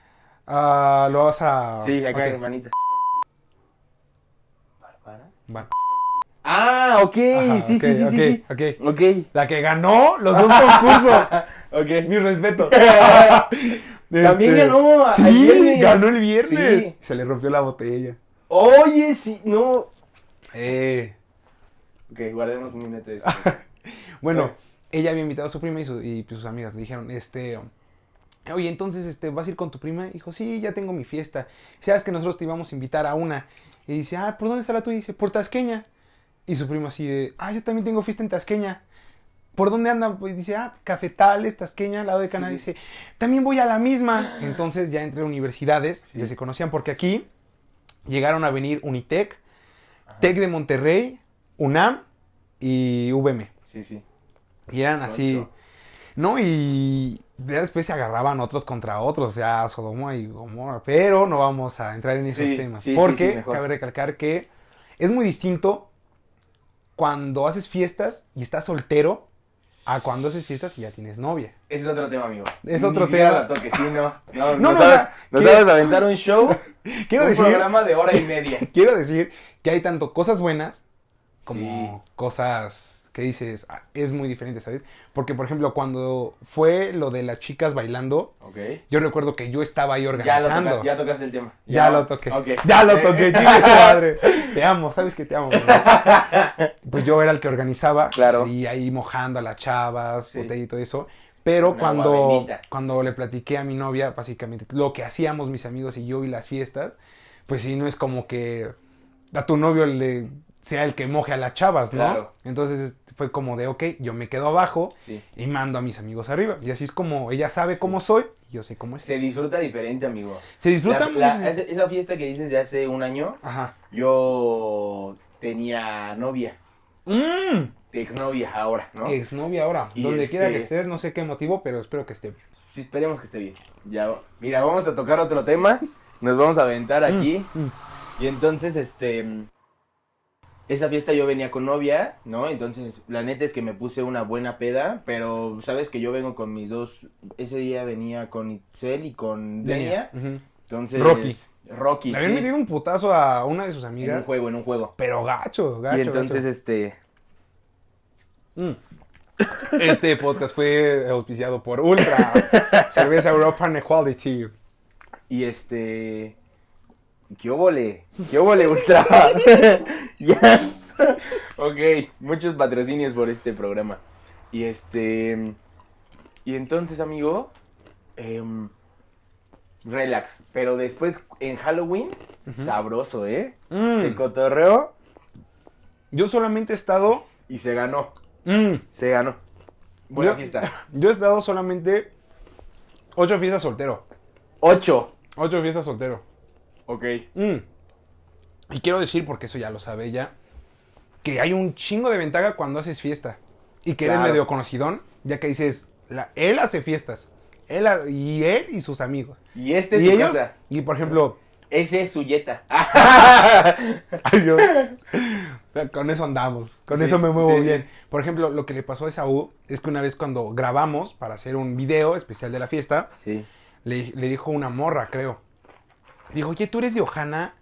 Ah, lo vas a... Sí, acá, Ok. hermanita. Ah, ok, Ajá, sí, sí, sí, ok, sí, sí. ok. Ok. La que ganó los dos concursos. Ok. Mis respetos. También Este, ganó Sí, viernes. ganó el viernes. Sí. Se le rompió la botella. Oye, sí, no. Eh, Ok, guardemos un minuto de bueno, ella había invitado a su prima y, su- y, pues, sus amigas le dijeron, este, oye, entonces, este, ¿vas a ir con tu prima? Dijo, sí, ya tengo mi fiesta. Sabes que nosotros te íbamos a invitar a una. Y dice, ah, ¿por dónde está la tuya? Y dice, por Tasqueña. Y su primo así de, ah, yo también tengo fiesta en Tasqueña. ¿Por dónde andan? Pues dice, ah, Cafetales, Tasqueña, al lado de Canadá. sí. Dice, también voy a la misma. Entonces ya entre universidades Sí. ya se conocían porque aquí llegaron a venir Unitec, Tec de Monterrey, UNAM y VM. Sí, sí. Y eran así. No, y ya después se agarraban otros contra otros, ya Sodoma y Gomorra. Pero no vamos a entrar en esos Sí, temas. porque cabe recalcar que es muy distinto cuando haces fiestas y estás soltero a cuando haces fiestas y ya tienes novia. Ese es otro tema, amigo. Es Ni otro tema. la toques, sí, no. No, No, no, no, sabes, no aventar un show, Quiero un decir, programa de hora y media. quiero decir que hay tanto cosas buenas como Sí. cosas que dices, "Ah, es muy diferente, ¿sabes? Porque, por ejemplo, cuando fue lo de las chicas bailando, yo recuerdo que yo estaba ahí Ya lo organizando. tocaste, ya tocaste el tema. Ya lo toqué. Ya lo Eh, toqué, su madre. Te amo, sabes que te amo. Pues yo era el que organizaba. Claro. Y ahí mojando a las chavas, Sí. botella y todo eso. Pero cuando, cuando le platiqué a mi novia, básicamente, lo que hacíamos mis amigos y yo y las fiestas, pues sí, no es como que a tu novio le sea el que moje a las chavas, ¿no? Claro. Entonces fue como de, ok, yo me quedo abajo Sí. y mando a mis amigos arriba. Y así es como ella sabe cómo soy y yo sé cómo es. Se disfruta diferente, amigo. Se disfruta La- esa, fiesta que dices de hace un año, Ajá. yo tenía novia, Mm. exnovia ahora, ¿no? Exnovia ahora. Y Donde quiera que este- estés, no sé qué motivo, pero espero que esté bien. Sí, esperemos que esté bien. Ya, mira, vamos a tocar otro tema. Nos vamos a aventar aquí. Mm. Y entonces, este. Esa fiesta yo venía con novia, ¿no? Entonces, la neta es que me puse una buena peda, pero sabes que yo vengo con mis dos. Ese día venía con Itzel y con Denia. Entonces. Rocky. Rocky. Le habían sí, metido un putazo a una de sus En amigas. un juego, en un juego. Pero gacho, gacho. y entonces, gacho. este. Mm. Este podcast fue auspiciado por Ultra, Cerveza European Equality. Y este. ¿Qué óvole? ¿Qué óvole, Ultra? ya. ok, muchos patrocinios por este programa. Y este. Y entonces, amigo. em, relax. Pero después, en Halloween, sabroso, ¿eh? Mm. Se cotorreó Yo solamente he estado. y se ganó. mm, Se ganó. Buena yo, fiesta. Yo he estado solamente. Ocho fiestas soltero. Ocho. Ocho fiestas soltero. Ok. Mm. Y quiero decir, porque eso ya lo sabe ella, que hay un chingo de ventaja cuando haces fiesta. Y que eres medio conocidón, ya que dices, la- él hace fiestas. Él y él y sus amigos. Y este es y su ellos, casa. y por ejemplo, Ese es su yeta. ay, con eso andamos, con Sí, eso me muevo sí, sí. bien. Por ejemplo, lo que le pasó a Esaú es que una vez cuando grabamos para hacer un video especial de la fiesta, sí. le, le dijo una morra, creo. Dijo, oye, ¿tú eres de Ojana?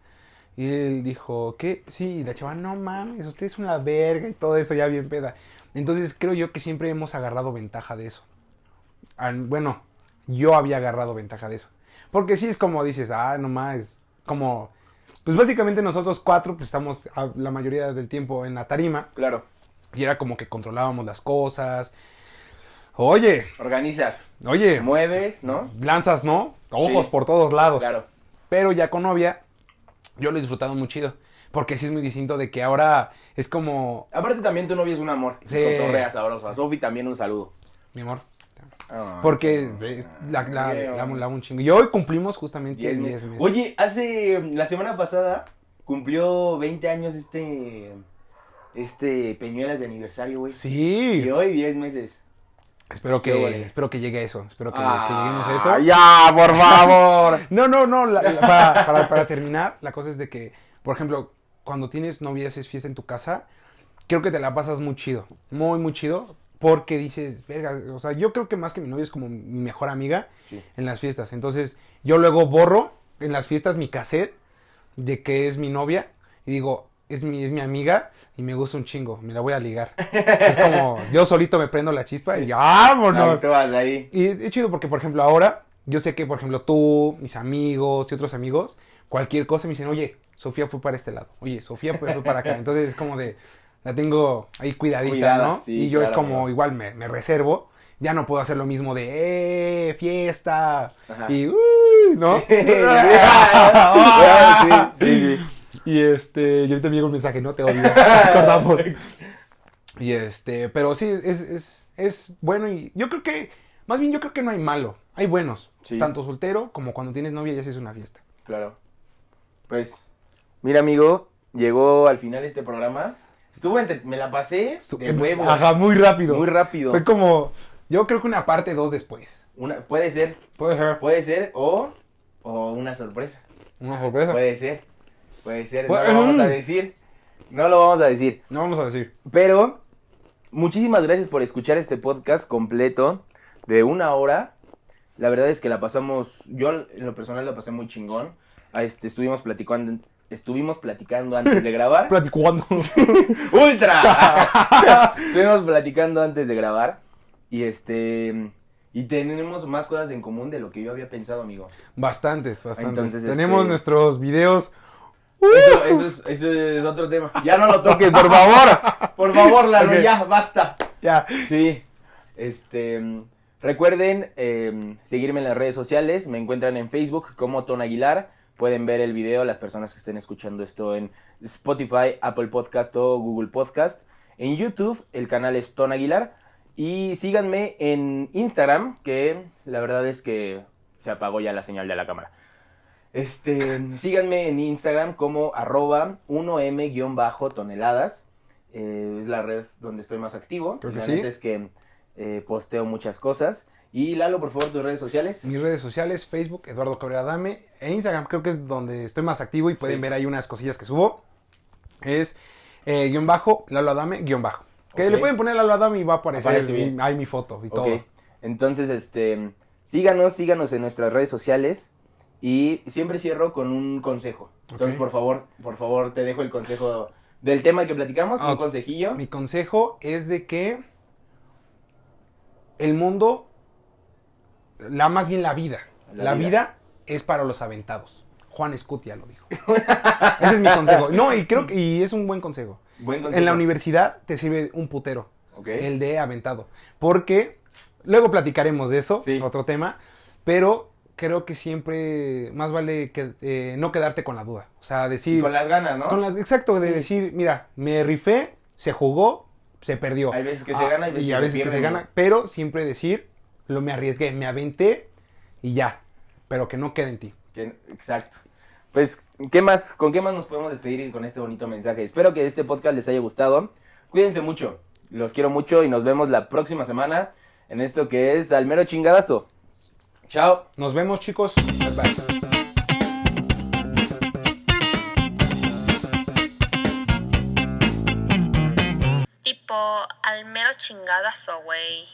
Y él dijo, ¿qué? Sí, y la chava, no mames, usted es una verga y todo eso, ya bien peda. Entonces creo yo que siempre hemos agarrado ventaja de eso. Bueno, yo había agarrado ventaja de eso. Porque sí es como dices, ah, no más, como... Pues básicamente nosotros cuatro pues estamos la mayoría del tiempo en la tarima Claro. y era como que controlábamos las cosas. Oye, Organizas. oye, Mueves, ¿no? lanzas, ¿no? Ojos Sí. por todos lados. Claro. Pero ya con novia, yo lo he disfrutado muy chido. Porque sí es muy distinto de que ahora es como, Aparte también tu novia es un amor. Sí. Cotorrea sabroso. A Sofi también un saludo. mi amor. Porque la, la, un chingo. Y hoy cumplimos justamente 10 Diez meses. meses. Oye, hace la semana pasada cumplió 20 años este este Peñuelas de aniversario, güey. Sí. Y hoy 10 meses. Espero que, bueno. espero que llegue eso. Espero que, Ah, que lleguemos a eso. Ya, por favor. No, no, no. la- la- para, para- para terminar, la cosa es de que, por ejemplo, cuando tienes novia y haces fiesta en tu casa, creo que te la pasas muy chido. Muy, muy chido. Porque dices, verga, o sea, yo creo que más que mi novia es como mi mejor amiga Sí. en las fiestas. Entonces, yo luego borro en las fiestas mi cassette de que es mi novia y digo, es mi, es mi amiga y me gusta un chingo, me la voy a ligar. es como, yo solito me prendo la chispa y Ahí vámonos. te vas ahí. Y es, es chido porque, por ejemplo, ahora, yo sé que, por ejemplo, tú, mis amigos y otros amigos, cualquier cosa me dicen, oye, Sofía fue para este lado, oye, Sofía fue, fue para acá. Entonces es como de, la tengo ahí cuidadita, Cuidada, ¿no? sí, y yo es claro, como, claro. igual me, me reservo, ya no puedo hacer lo mismo de, eh, fiesta, Ajá. y, uy, ¿no? Sí, sí, sí. Y este, y ahorita me llega un mensaje, no te odio, acordamos. Y este, pero sí, es, es, es bueno y yo creo que, más bien yo creo que no hay malo, hay buenos, Sí. tanto soltero como cuando tienes novia y haces una fiesta. Claro. Pues, mira, amigo, llegó al final este programa. Estuvo entre... Me la pasé de huevos. Ajá, muy rápido. Muy rápido. Fue como, yo creo que una parte dos después. Una, puede ser, Puede ser. puede ser, o, o una sorpresa. Una sorpresa. Puede ser, puede ser. No Puede- lo vamos a decir. No lo vamos a decir. No vamos a decir. Pero, muchísimas gracias por escuchar este podcast completo de una hora. La verdad es que la pasamos, yo en lo personal la pasé muy chingón. Ah, Este, estuvimos platicando, estuvimos platicando antes de grabar. Platicando. ¡Ultra! estuvimos platicando antes de grabar. Y este, y tenemos más cosas en común de lo que yo había pensado, amigo. bastantes, bastantes. Entonces, Tenemos este- nuestros videos. Eso, eso es, eso es otro tema. Ya no lo toques, por favor. Por favor, Lalo, ya, basta. Ya. Sí. Este. Recuerden eh, seguirme en las redes sociales. Me encuentran en Facebook como Ton Aguilar. Pueden ver el video las personas que estén escuchando esto en Spotify, Apple Podcast o Google Podcast. En YouTube el canal es Ton Aguilar. Y síganme en Instagram, que la verdad es que se apagó ya la señal de la cámara. Este, síganme en Instagram como arroba 1m-toneladas. Eh, es la red donde estoy más activo. Creo que la sí. es que eh, posteo muchas cosas. Y Lalo, por favor, tus redes sociales. Mis redes sociales, Facebook, Eduardo Cabrera Dame. E Instagram creo que es donde estoy más activo y pueden Sí. ver ahí unas cosillas que subo. Es eh, guion bajo, Lalo Adame, guion bajo. Que le pueden poner Lalo Adame y va a aparecer Aparece mi- ahí mi foto y Ok. todo. Entonces, este, síganos, síganos en nuestras redes sociales. Y siempre cierro con un consejo. Entonces, por favor, por favor, te dejo el consejo del tema que platicamos, Ah, un consejillo. Mi consejo es de que el mundo, la más bien la vida, La la, vida. vida. es para los aventados. Juan Escutia lo dijo. Ese es mi consejo. No, y creo que y es un buen consejo. Buen consejo. En la universidad te sirve un putero. Ok. El de aventado. Porque luego platicaremos de eso, Sí. otro tema, pero creo que siempre más vale que eh, no quedarte con la duda. O sea, Y decir con las ganas, ¿no? con las exacto de Sí. decir, mira, me rifé, se jugó, se perdió. Hay veces que se gana, hay veces y a veces que se gana, pero siempre decir, lo me arriesgué, me aventé y ya, pero que no quede en ti. Que- exacto. Pues, ¿qué más? ¿Con qué más nos podemos despedir con este bonito mensaje? Espero que este podcast les haya gustado. Cuídense mucho. Los quiero mucho y nos vemos la próxima semana en esto que es Al Mero Chingadazo. Chao. Nos vemos, chicos. Bye, bye. Tipo, al mero chingadazo, güey.